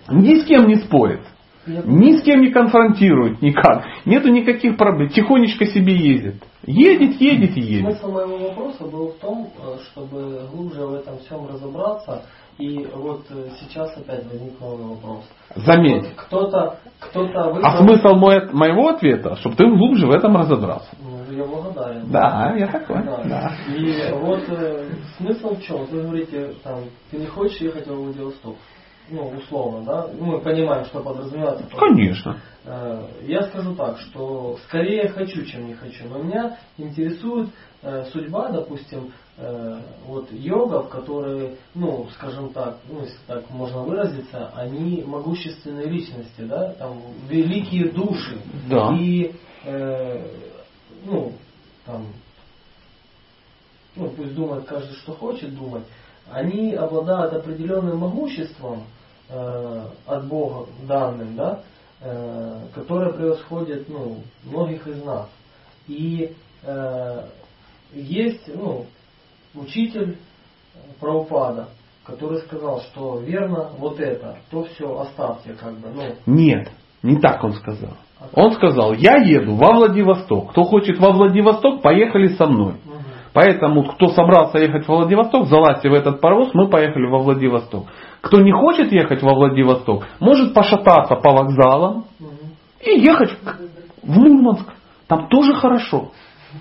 Ни с кем не спорит. Ни с кем не конфронтирует никак. Нету никаких проблем. Тихонечко себе ездит. Едет, едет и едет. Смысл моего вопроса был в том, э, чтобы глубже в этом всем разобраться. И вот э, сейчас опять возник новый вопрос. Заметь. Вот кто-то, кто-то выбрал... А смысл мой, моего ответа, чтобы ты глубже в этом разобрался. Ну, я благодарен. Да, я такой. Да. Да. И вот э, смысл в чем? Вы говорите, там, ты не хочешь ехать во Владивосток ну, условно, да, мы понимаем, что подразумевается. Конечно. Э, я скажу так, что скорее хочу, чем не хочу. Но меня интересует э, судьба, допустим, э, вот йогов, которые, ну, скажем так, ну, если так можно выразиться, они могущественные личности, да, там, великие души. Да. И, ну, там, ну, пусть думает каждый, что хочет думать, они обладают определенным могуществом э, от Бога данным, да, э, которое превосходит ну, многих из нас. И э, есть ну, учитель правопада, который сказал, что верно вот это, то все оставьте как бы. Ну. Нет, не так он сказал. Он сказал, я еду во Владивосток. Кто хочет во Владивосток, поехали со мной. Поэтому, кто собрался ехать во Владивосток, залазьте в этот паровоз, мы поехали во Владивосток. Кто не хочет ехать во Владивосток, может пошататься по вокзалам и ехать в Мурманск. Там тоже хорошо.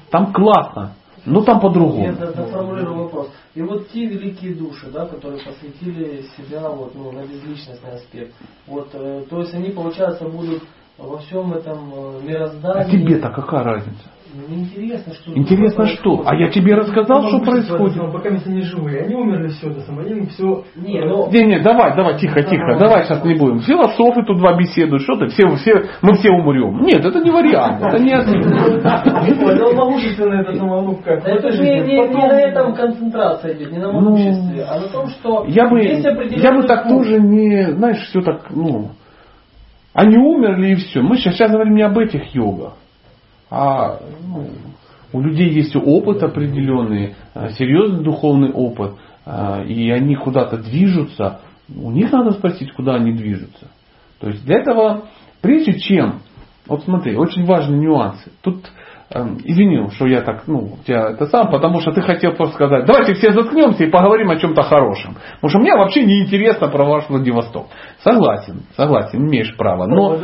Там классно. Но там по-другому. Я доформулирую вопрос. И вот те великие души, да, которые посвятили себя вот, ну, на безличностный аспект, вот, э, то есть они, получается, будут во всем этом э, мироздании. А тебе-то какая разница? Ну, интересно, что... Интересно, что? А я тебе рассказал, что происходит. Пока они живые, они умерли все, это самое, им все... Не, ну... Не, не, давай, давай, тихо, тихо, давай сейчас не будем. Философы тут два беседуют, что ты, все, все, мы все умрем. Нет, это не вариант, это не. Ну, это самое, ну как? Это же не, на этом концентрация идет, не на могуществе, а на том, что... Я бы, я бы так тоже не, знаешь, все так, ну... Они умерли и все. Мы сейчас, сейчас говорим не об этих йогах. А ну, у людей есть опыт определенный, а, серьезный духовный опыт, а, и они куда-то движутся. У них надо спросить, куда они движутся. То есть для этого Прежде чем, вот смотри, очень важные нюансы. Тут извини, что я так, ну, тебя это сам, потому что ты хотел просто сказать, давайте все заткнемся и поговорим о чем-то хорошем. Потому что мне вообще не интересно про ваш Владивосток. Согласен, согласен, имеешь право. Но...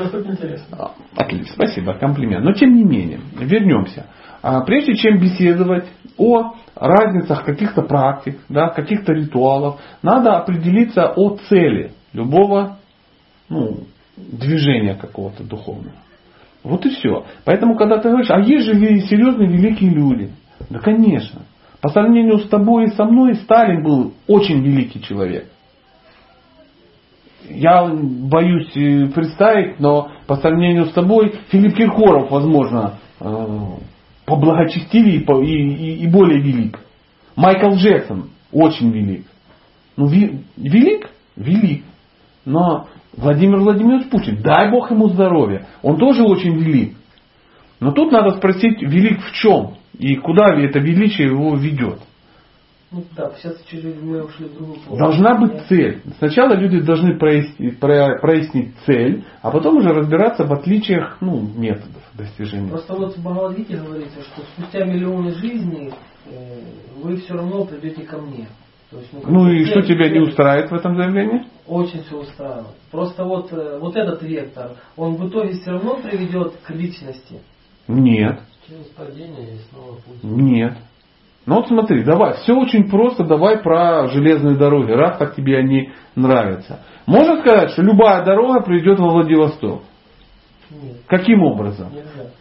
А, Отлично, спасибо, комплимент. Но тем не менее, вернемся. А Прежде чем беседовать о разницах каких-то практик, да, каких-то ритуалов, надо определиться о цели любого ну, движения какого-то духовного. Вот и все. Поэтому, когда ты говоришь, а есть же серьезные великие люди. Да, конечно. По сравнению с тобой и со мной, Сталин был очень великий человек. Я боюсь э, представить, но по сравнению с тобой Филипп Киркоров, возможно, э, поблагочестивее и и, и- более велик. Майкл Джексон очень велик. Ну, велик? Велик. Но Владимир Владимирович Путин, дай Бог ему здоровья, он тоже очень велик. Но тут надо спросить, велик в чем? И куда это величие его ведет? Ну да, сейчас чуть-чуть мы ушли в другую. Должна быть цель. Сначала люди должны прояснить, про- прояснить цель, а потом уже разбираться в отличиях ну, методов достижения. Просто вот в Бхагавадгите говорится, что спустя миллионы жизней э, вы все равно придете ко мне. То есть, Ну бы и что цель- тебя не цель устраивает в этом заявлении? Очень все устраивает. Просто вот, э, вот этот вектор, он в итоге все равно приведет к личности. Нет, Через падение и снова путь. нет. Ну вот смотри, давай, все очень просто, давай про железные дороги, раз так тебе они нравятся. Можно сказать, что любая дорога приведет во Владивосток. Нет, Каким образом? нельзя.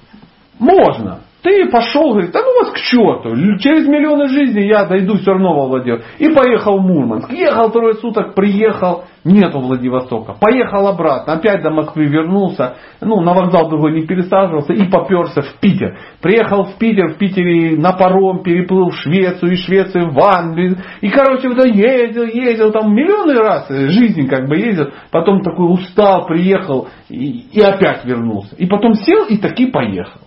Можно. Ты пошел, говорит, да ну вас к черту, через миллионы жизней я дойду все равно во Владивосток. И поехал в Мурманск. Ехал трое суток, приехал, нету Владивостока. Поехал обратно, опять до Москвы вернулся, ну на вокзал другой не пересаживался и поперся в Питер. Приехал в Питер, в Питере на паром переплыл в Швецию, из Швеции в Англию. И короче, вот ездил, ездил, там миллионы раз жизнь как бы ездил. Потом такой устал, приехал и, и опять вернулся. И потом сел и таки поехал.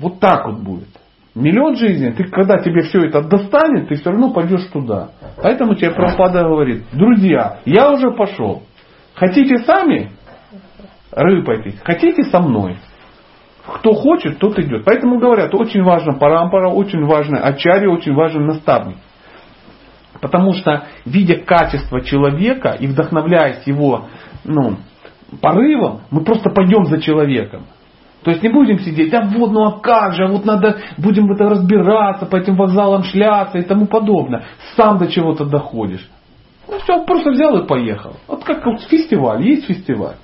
Вот так вот будет. Миллион жизней, ты когда тебе все это достанет, ты все равно пойдешь туда. Поэтому тебе Прабхупада говорит, друзья, я уже пошел. Хотите сами рыпайтесь, хотите со мной. Кто хочет, тот идет. Поэтому говорят, очень важно парампара, очень важно ачарья, очень важен наставник. Потому что, видя качество человека и вдохновляясь его ну, порывом, мы просто пойдем за человеком. То есть не будем сидеть, а вот, ну а как же, а вот надо, будем это разбираться, по этим вокзалам шляться и тому подобное. Сам до чего-то доходишь. Ну все, просто взял и поехал. Вот как вот фестиваль, есть фестиваль.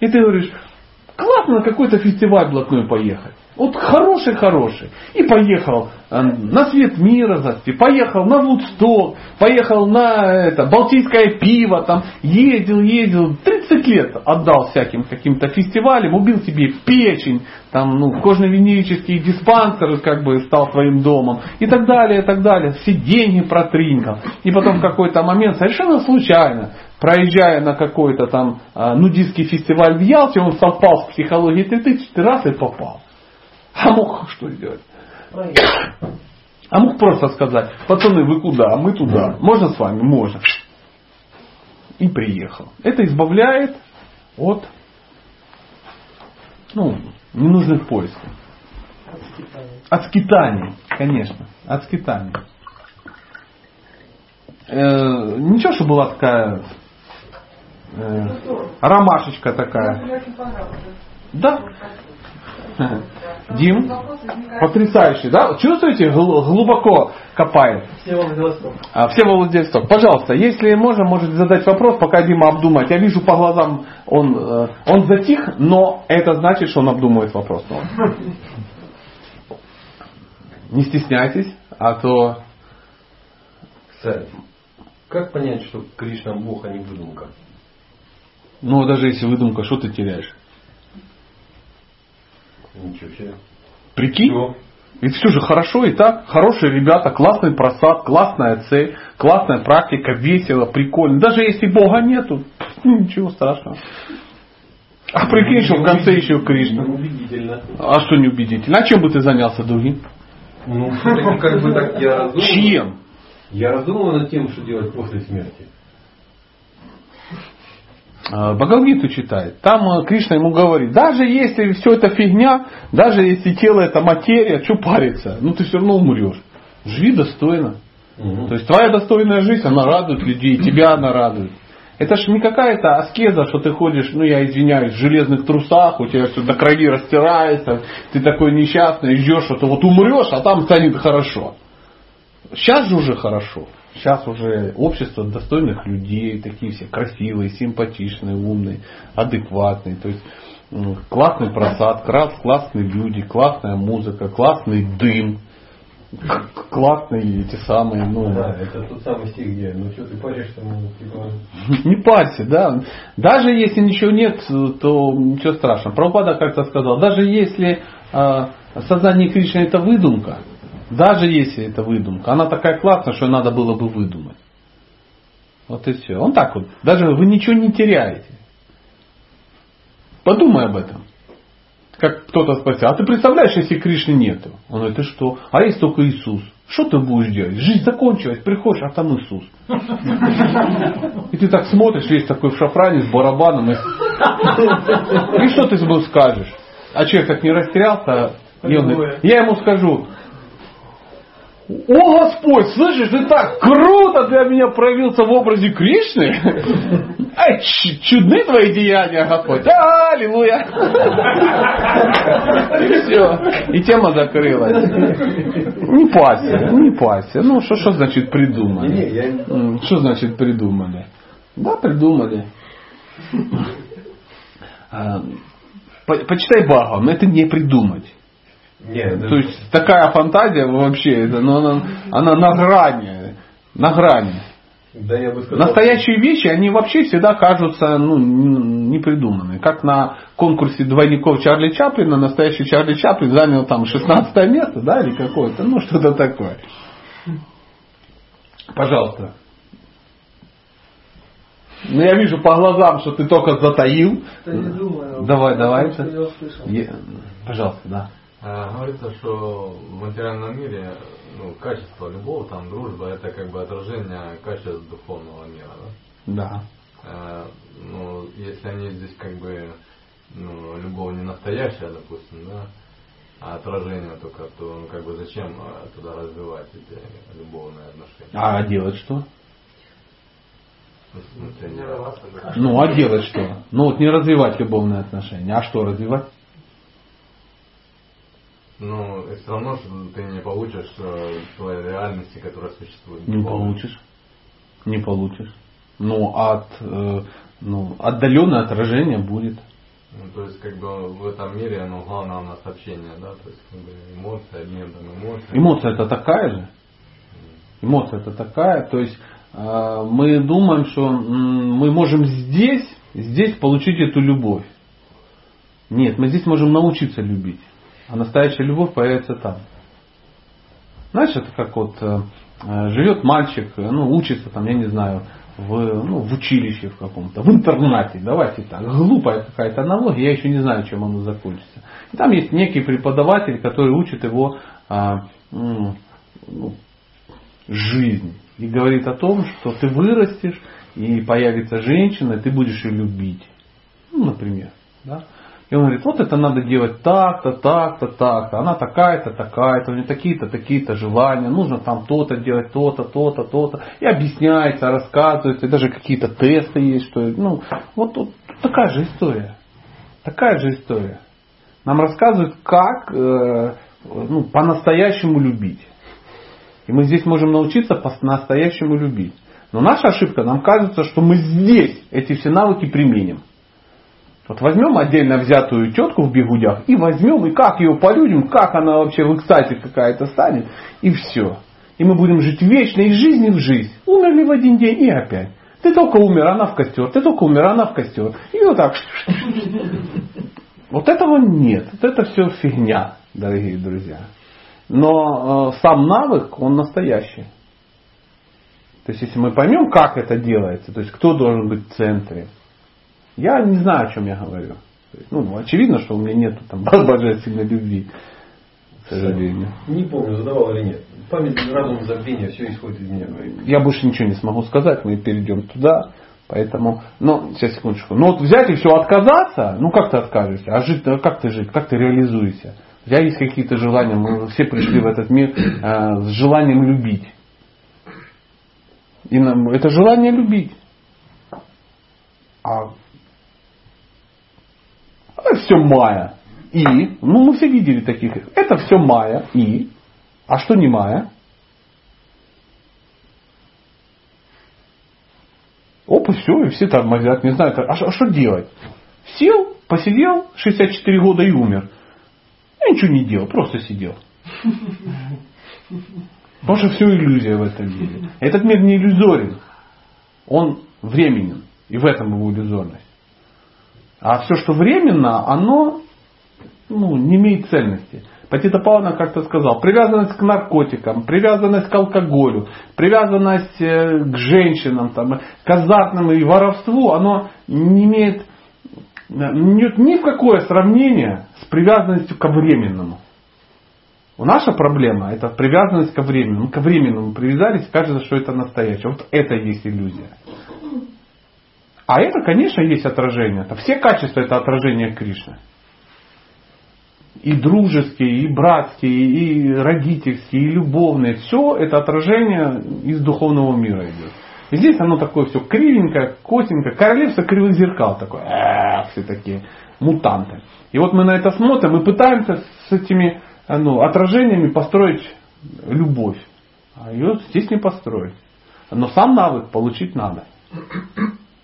И ты говоришь, классно на какой-то фестиваль блатной поехать. Вот хороший-хороший. И поехал э, на свет мира зайти, поехал на Вудсток, поехал на это, Балтийское пиво, там ездил, ездил, 30 лет отдал всяким каким-то фестивалям, убил себе печень, там, ну, кожно-венерические диспансеры как бы стал твоим домом и так далее, и так далее. Все деньги протринкал. И потом в какой-то момент совершенно случайно проезжая на какой-то там а, нудистский фестиваль в Ялте, он совпал с психологией 3000 раз и попал. А мог что сделать? А мог просто сказать, пацаны, вы куда? Мы туда. Можно с вами? Можно. И приехал. Это избавляет от ну, ненужных поисков. Отскитание. От скитаний, конечно. От скитаний. Э, ничего, что была такая э, ромашечка такая. Да. Дим, потрясающе, да? Чувствуете, Гл- глубоко копает. Все Владивосток. А, все Владивосток. Пожалуйста, если можно, можете задать вопрос, пока Дима обдумает. Я вижу по глазам, он, э, он затих, но это значит, что он обдумывает вопрос. Не стесняйтесь, а то Кстати, как понять, что Кришна Бог, а не выдумка? Ну, даже если выдумка, что ты теряешь? Ничего себе. Прикинь? Ведь все же хорошо и так. Хорошие ребята, классный просад, классная цель, классная практика, весело, прикольно. Даже если Бога нету, ну, ничего страшного. А прикинь, что в конце еще Кришна. Убедительно. А что неубедительно? А чем бы ты занялся другим? Ну, как бы так я раздумываю. Чем? Я раздумываю над тем, что делать после смерти. Э, Бхагавгиту читает, там э, Кришна ему говорит, даже если все это фигня, даже если тело это материя, что париться, ну ты все равно умрешь. Живи достойно. То есть твоя достойная жизнь, она радует людей, тебя она радует. Это же не какая-то аскеза, что ты ходишь, ну я извиняюсь, в железных трусах, у тебя все до крови растирается, ты такой несчастный, ждешь, что ты вот умрешь, а там станет хорошо. Сейчас же уже хорошо. Сейчас уже общество достойных людей, такие все красивые, симпатичные, умные, адекватные. То есть классный просад, класс- классные люди, классная музыка, классный дым, классные эти самые, ну, Да, это тот самый стих, где, ну что ты паришься, ну, типа, не парься, да. Даже если ничего нет, то ничего страшного. Прабхупада как-то сказал, даже если э, сознание Кришны это выдумка, даже если это выдумка, она такая классная, что надо было бы выдумать. Вот и все. Он так вот, даже вы ничего не теряете. Подумай об этом. Как кто-то спросил, а ты представляешь, если Кришны нету? Он говорит, ты что? А есть только Иисус. Что ты будешь делать? Жизнь закончилась, приходишь, а там Иисус. И ты так смотришь, весь такой в шафране с барабаном. И, и что ты скажешь? А человек так не растерялся. И он говорит, я ему скажу, о Господь, слышишь, ты так круто для меня проявился в образе Кришны. Ай, чудны твои деяния, Господь. Да, аллилуйя. И все. И тема закрылась. Не парься, не парься. Ну, что, что значит придумали? Что значит придумали? Да, придумали. А, по- Почитай но это не придумать. Не, да, То есть такая фантазия вообще, это, ну, она, она на грани. На грани. да, я бы сказал, Настоящие вещи, они вообще всегда кажутся ну, непридуманными. Как на конкурсе двойников Чарли Чаплина, настоящий Чарли Чаплин занял там 16 место, да, или какое-то, ну что-то такое. Пожалуйста. Ну я вижу по глазам, что ты только затаил. Да не думаю. Давай, давай. Я услышал. Пожалуйста, да. А, Говорится, что в материальном мире ну, качество любовь, там дружба, это как бы отражение качеств духовного мира, да? Да. А, ну, если они здесь как бы, ну, любовь не настоящая, допустим, да, а отражение только, то ну, как бы зачем а, туда развивать эти любовные отношения? А делать что? Ну, Ну, а делать что? Ну, вот не развивать любовные отношения. А что развивать? Ну, все равно что ты не получишь э, той реальности, которая существует. Не получишь. Не получишь. Ну, от, э, ну, отдаленное отражение будет. Ну, то есть, как бы в этом мире, ну, главное у нас общение, да, то есть, как бы эмоции, обмен там эмоциями. Эмоция это такая же. Эмоция это такая. То есть э, мы думаем, что м, мы можем здесь, здесь получить эту любовь. Нет, мы здесь можем научиться любить. А настоящая любовь появится там. Знаешь, это как вот э, э, живет мальчик, э, ну, учится там, я не знаю, в, ну, в училище в каком-то, в интернате, давайте так, глупая какая-то аналогия, я еще не знаю, чем оно закончится. И там есть некий преподаватель, который учит его а, ну, жизнь и говорит о том, что ты вырастешь и появится женщина, и ты будешь ее любить. Ну, например. Да? И он говорит, вот это надо делать так-то, так-то, так-то. Она такая-то, такая-то, у нее такие-то, такие-то желания. Нужно там то-то делать, то-то, то-то, то-то. И объясняется, рассказывается. И даже какие-то тесты есть. Что, ну, вот, вот такая же история. Такая же история. Нам рассказывают, как э, ну, по-настоящему любить. И мы здесь можем научиться по-настоящему любить. Но наша ошибка, нам кажется, что мы здесь эти все навыки применим. Вот возьмем отдельно взятую тетку в бегудях и возьмем, и как ее полюбим, как она вообще в экстазе какая-то станет, и все. И мы будем жить вечно, из жизни в жизнь. Умерли в один день и опять. Ты только умер, она в костер, ты только умер, она в костер. И вот так. Вот этого нет. Вот это все фигня, дорогие друзья. Но э, сам навык, он настоящий. То есть, если мы поймем, как это делается, то есть, кто должен быть в центре, я не знаю, о чем я говорю. Есть, ну, очевидно, что у меня нет там божественной любви, к сожалению. Не помню, задавал или нет. Память, разум, забвение, все исходит из меня. Я больше ничего не смогу сказать, мы перейдем туда. Поэтому, ну, сейчас секундочку. Ну вот взять и все отказаться, ну как ты откажешься? А жить, а как ты жить? Как ты реализуешься? У тебя есть какие-то желания, мы все пришли в этот мир э, с желанием любить. И нам, это желание любить. А это все майя. И, ну мы все видели таких. Это все майя. И. А что не майя? Оп, и все, и все тормозят, не знают, а что, а делать? Сел, посидел 64 года и умер. Я ничего не делал, просто сидел. Потому что все иллюзия в этом мире. Этот мир не иллюзорен. Он временен. И в этом его иллюзорность. А все, что временно, оно ну, не имеет ценности. Патита Павловна как-то сказал, привязанность к наркотикам, привязанность к алкоголю, привязанность э, к женщинам, там, к азартным и воровству, оно не имеет нет ни в какое сравнение с привязанностью ко временному. Наша проблема это привязанность ко времени. Мы ко временному привязались, кажется, что это настоящее. Вот это и есть иллюзия. А это, конечно, есть отражение. Все качества это отражение Кришны. И дружеские, и братские, и родительские, и любовные. Все это отражение из духовного мира идет. И здесь оно такое все кривенькое, косенькое. Королевство кривых зеркал такое. Все такие мутанты. И вот мы на это смотрим и пытаемся с этими ну, отражениями построить любовь. А ее здесь не построить. Но сам навык получить надо.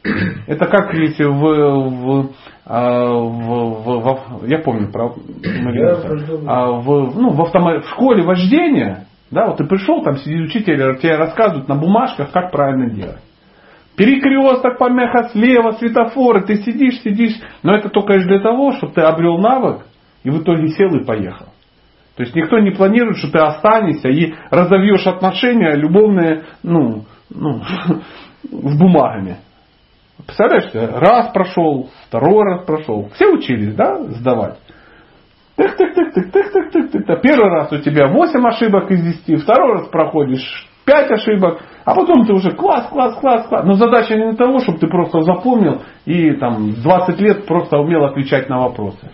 Это как если в, в, а, в, в, в я помню про а, в, ну, в, автомо, в школе вождения, да, вот ты пришел, там сидит учитель, тебе рассказывают на бумажках, как правильно делать. Перекресток, помеха слева, светофоры, ты сидишь, сидишь, но это только лишь для того, чтобы ты обрел навык и в итоге сел и поехал. То есть никто не планирует, что ты останешься и разовьешь отношения любовные, ну, ну, с бумагами. Представляешь, раз прошел, второй раз прошел. Все учились, да, сдавать. Тык, тык, тык, тык, тык, тык, тык, тык, тык. Первый раз у тебя 8 ошибок из 10, второй раз проходишь 5 ошибок, а потом ты уже класс, класс, класс, класс. Но задача не того, чтобы ты просто запомнил и там 20 лет просто умел отвечать на вопросы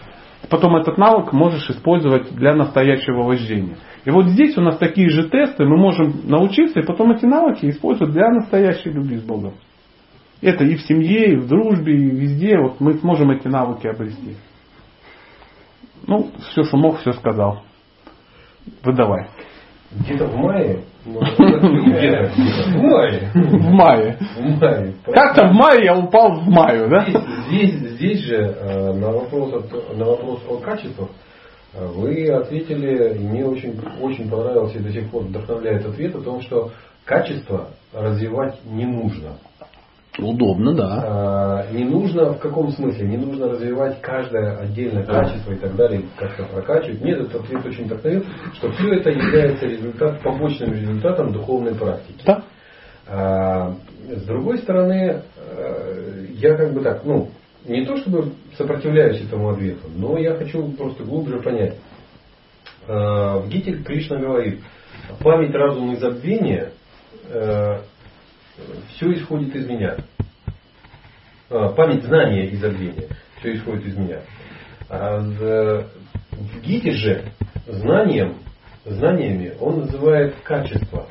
потом этот навык можешь использовать для настоящего вождения. И вот здесь у нас такие же тесты, мы можем научиться и потом эти навыки использовать для настоящей любви с Богом. Это и в семье, и в дружбе, и везде. Вот мы сможем эти навыки обрести. Ну, все, что мог, все сказал. Выдавай. Где-то в мае в мае. В мае. Как-то в мае я упал в маю, да? Здесь, здесь, же э, на вопрос, на вопрос о качествах э, вы ответили, и мне очень, очень понравился и до сих пор вдохновляет ответ о том, что качество развивать не нужно. Удобно, да. А, не нужно, в каком смысле? Не нужно развивать каждое отдельное качество и так далее, как-то прокачивать. Нет, этот ответ очень вдохновил, что все это является результат, побочным результатом духовной практики. Да. А, с другой стороны, э, я как бы так, ну, не то чтобы сопротивляюсь этому ответу, но я хочу просто глубже понять. А, в Гите Кришна говорит, память, разум и забвение э, все исходит из меня. А, память знания и забвения. Все исходит из меня. А в Гите же знанием, знаниями он называет качество.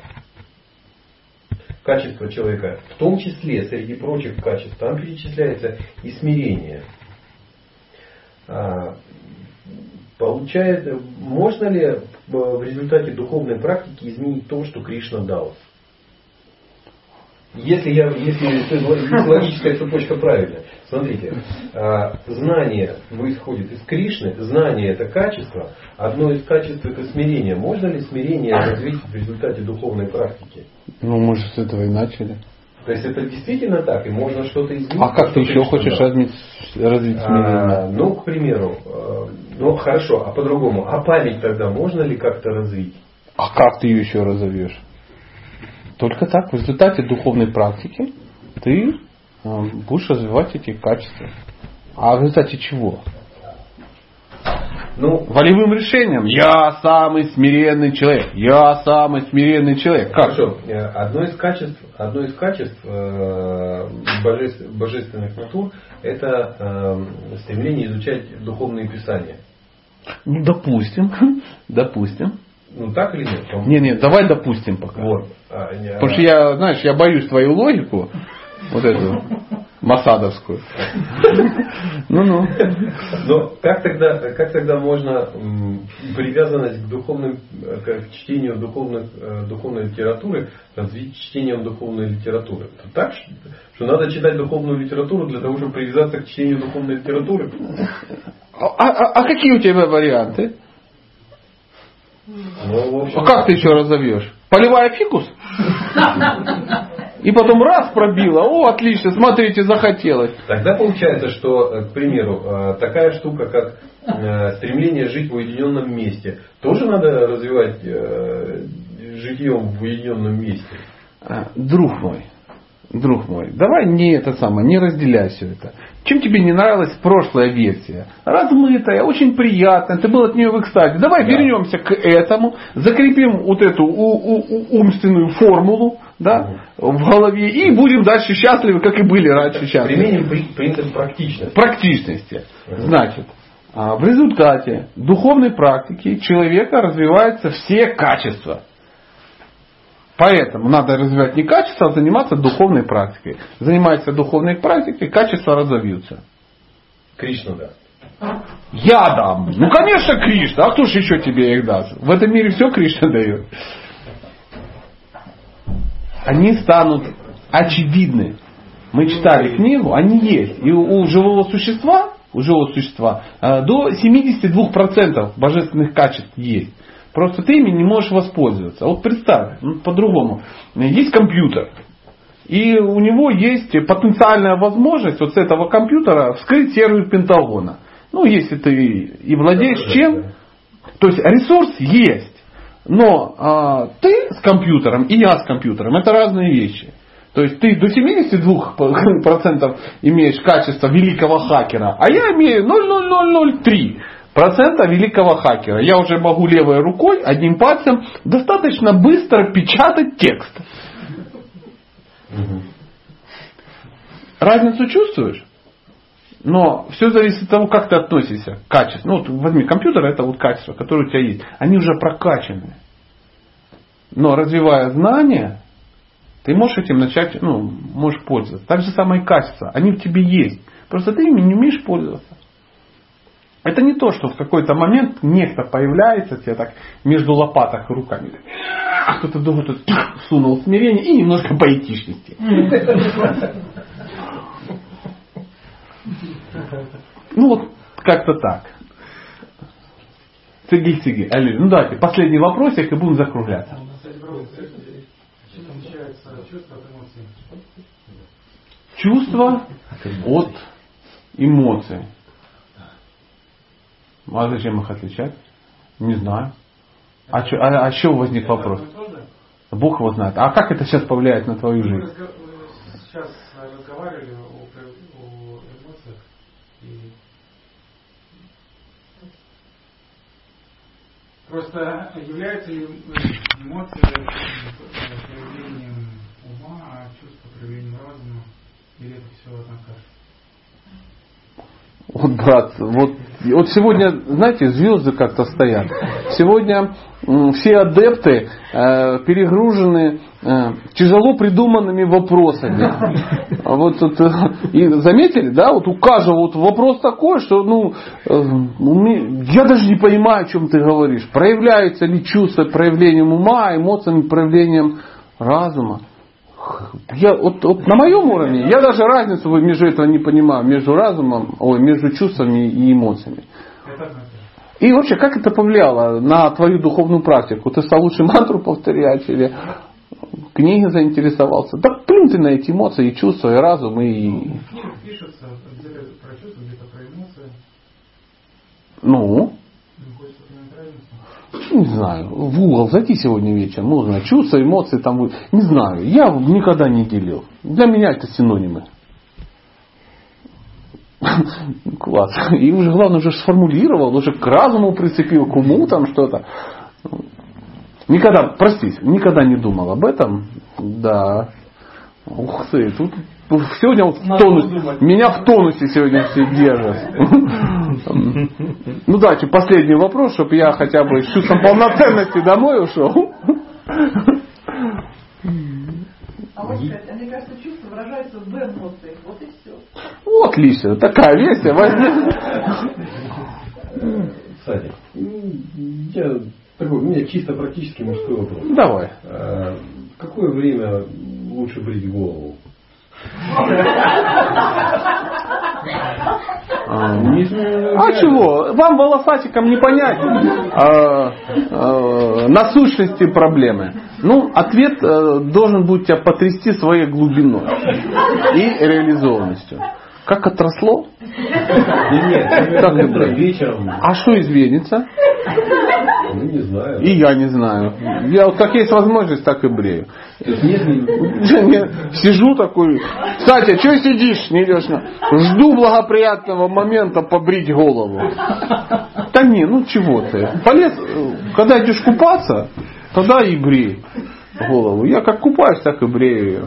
Качество человека. В том числе, среди прочих качеств, там перечисляется и смирение. А, получается, можно ли в результате духовной практики изменить то, что Кришна дал? Если, я, если логическая цепочка правильная, смотрите, а, знание исходит из Кришны, знание это качество, одно из качеств это смирение. Можно ли смирение развить в результате духовной практики? Ну, мы же с этого и начали. То есть это действительно так, и можно что-то изменить. А как ты еще хочешь развить, развить смирение? А, ну, к примеру, а, ну хорошо, а по-другому, а память тогда можно ли как-то развить? А как ты ее еще разовьешь? Только так, в результате духовной практики ты э, будешь развивать эти качества. А в результате чего? Ну, Волевым решением. Я самый смиренный человек. Я самый смиренный человек. Как? Хорошо. Э, Одно из качеств, одно из качеств э, божеств- божественных натур это э, стремление изучать духовные писания. Ну, допустим. Допустим. Ну так или нет? Не, не, давай допустим пока. Вот. А, я- Потому что я, знаешь, я боюсь твою логику, вот эту масадовскую. Ну-ну. Но как тогда, как тогда можно привязанность к духовным, к чтению духовных, э, духовной литературы развить чтением духовной литературы? Это так, что надо читать духовную литературу для того, чтобы привязаться к чтению духовной литературы? А, а- а какие у тебя варианты? Ну, А как ты еще разовьешь? Поливая фикус? И потом раз пробило. О, отлично, смотрите, захотелось. Тогда получается, что, э, к примеру, э, такая штука, как э, стремление жить в уединенном месте, тоже надо развивать житьем в уединенном месте. Друг мой, друг мой, давай не это самое, не разделяй все это. Чем тебе не нравилась прошлая версия? Размытая, очень приятная, ты был от нее в экстазе. Давай Да. вернемся к этому, закрепим вот эту у- у- у- умственную формулу да, в голове и будем дальше счастливы, как и были раньше счастливы. Применим при- принцип практичности. практичности. Значит, а, в результате духовной практики человека развиваются все качества. Поэтому надо развивать не качество, а заниматься духовной практикой. Занимаясь духовной практикой, качества разовьются. Кришна да. Я дам. Ну, конечно, Кришна. А кто же еще тебе их даст? В этом мире все Кришна дает. Они станут очевидны. Мы читали книгу, они есть. И у у живого существа, у живого существа э, до 72% божественных качеств есть. Просто ты ими не можешь воспользоваться. Вот представь, ну, по-другому. Есть компьютер. И у него есть потенциальная возможность вот с этого компьютера вскрыть сервер Пентагона. Ну, если ты и владеешь чем, то есть ресурс есть. Но а, ты с компьютером и я с компьютером это разные вещи. То есть ты до 72% имеешь качество великого хакера, а я имею 0,0003 процента великого хакера. Я уже могу левой рукой, одним пальцем достаточно быстро печатать текст. Разницу чувствуешь? Но все зависит от того, как ты относишься к качеству. Ну, вот возьми компьютер, это вот качество, которое у тебя есть. Они уже прокачаны. Но развивая знания, ты можешь этим начать, ну, можешь пользоваться. Так же самое и качество. Они в тебе есть. Просто ты ими не умеешь пользоваться. Это не то, что в какой-то момент некто появляется тебе так между лопаток руками. Кто-то думает, тут сунул смирение и немножко поэтичности. Ну вот как-то так. Сергей Сергей. Ну давайте, последний вопросик и будем закругляться. Чувство от эмоций? А зачем их отличать? Не знаю. А, чё- а, а чего возник вопрос? Бог его знает. А как это сейчас повлияет на твою Мы жизнь? э, сейчас разговаривали о, о эмоциях и просто является ли эмоция э, проявлением ума, а чувство проявлением разума, или это все одна каша? Вот, брат, вот, вот сегодня, знаете, звезды как-то стоят. Сегодня все адепты э, перегружены э, тяжело придуманными вопросами. Вот, тут, э, и заметили, да, вот у каждого вот вопрос такой, что ну, э, у меня- я даже не понимаю, о чем ты говоришь. Проявляется ли чувство проявлением ума, эмоциями проявлением разума? Я, вот, вот на моем уровне я даже разницу между этого не понимаю, между разумом, ой, между чувствами и эмоциями. И вообще, как это повлияло на твою духовную практику? Ты стал лучше мантру повторять или книги заинтересовался? Да плюнь ты на эти эмоции и чувства, и разум, и... Ну, пишется где-то про чувства, где-то про эмоции. Ну, Не хочется понять разницу. Не знаю, в угол зайти сегодня вечером, можно чувства, эмоции там, не знаю, я никогда не делил. Для меня это синонимы. Класс. И уже главное уже сформулировал, уже к разуму прицепил, к уму там что-то. Никогда, простите, никогда не думал об этом. Да. Ух ты, тут сегодня вот в тонус, меня в тонусе сегодня все держат. Ну давайте последний вопрос, чтобы я хотя бы с чувством полноценности домой ушел. А вот мне кажется, чувства выражаются в эмоциях. Вот и все. Вот отлично, такая версия. Кстати, я такой, у меня чисто практический мужской вопрос. Давай. А, В какое время лучше брить голову? А, А чего? Вам волосатикам не понять а, а, насущности проблемы. Ну, ответ э, должен будет тебя потрясти своей глубиной и реализованностью. Как отросло? Нет, брить. вечером, А что изменится? Ну не знаю. И я не знаю. Я вот как есть возможность, так и брею. Сижу такой, Кстати, что сидишь, не идешь на- Жду благоприятного момента побрить голову. Да не, ну чего ты. Полез, э, когда идешь купаться, тогда и брей голову. Я как купаюсь, так и брею ее.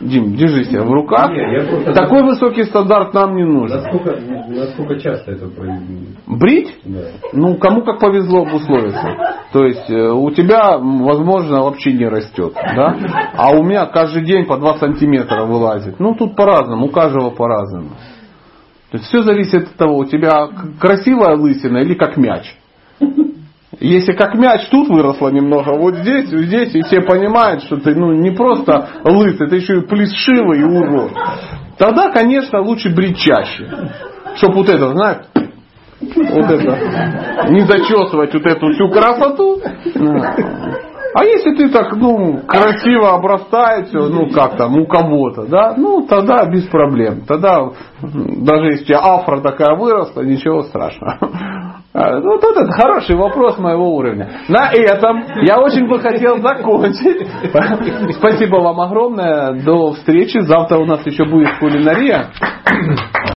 Дим, держи себя в руках. Не, я просто- Такой высокий стандарт нам не нужен. насколько, насколько часто это происходит? Брить? Да. Ну, кому как повезло обусловиться. То есть э, у тебя, возможно, вообще не растет, да? А у меня каждый день по 2 сантиметра вылазит. Ну, тут по-разному, у каждого по-разному. То есть все зависит от того, у тебя красивая лысина или как мяч. Если как мяч тут выросла немного, вот здесь, вот здесь, и все понимают, что ты ну, не просто лысый, ты еще и плешивый урод. Тогда, конечно, лучше брить чаще. Чтоб вот это, знаешь, вот это, не зачесывать вот эту всю красоту. А если ты так, ну, красиво обрастает все, ну, как там, у кого-то, да, ну, тогда без проблем. Тогда, даже если афра такая выросла, ничего страшного. А, Ну, вот это хороший вопрос моего уровня. На этом я очень бы хотел закончить. Спасибо вам огромное. До встречи. Завтра у нас еще будет кулинария.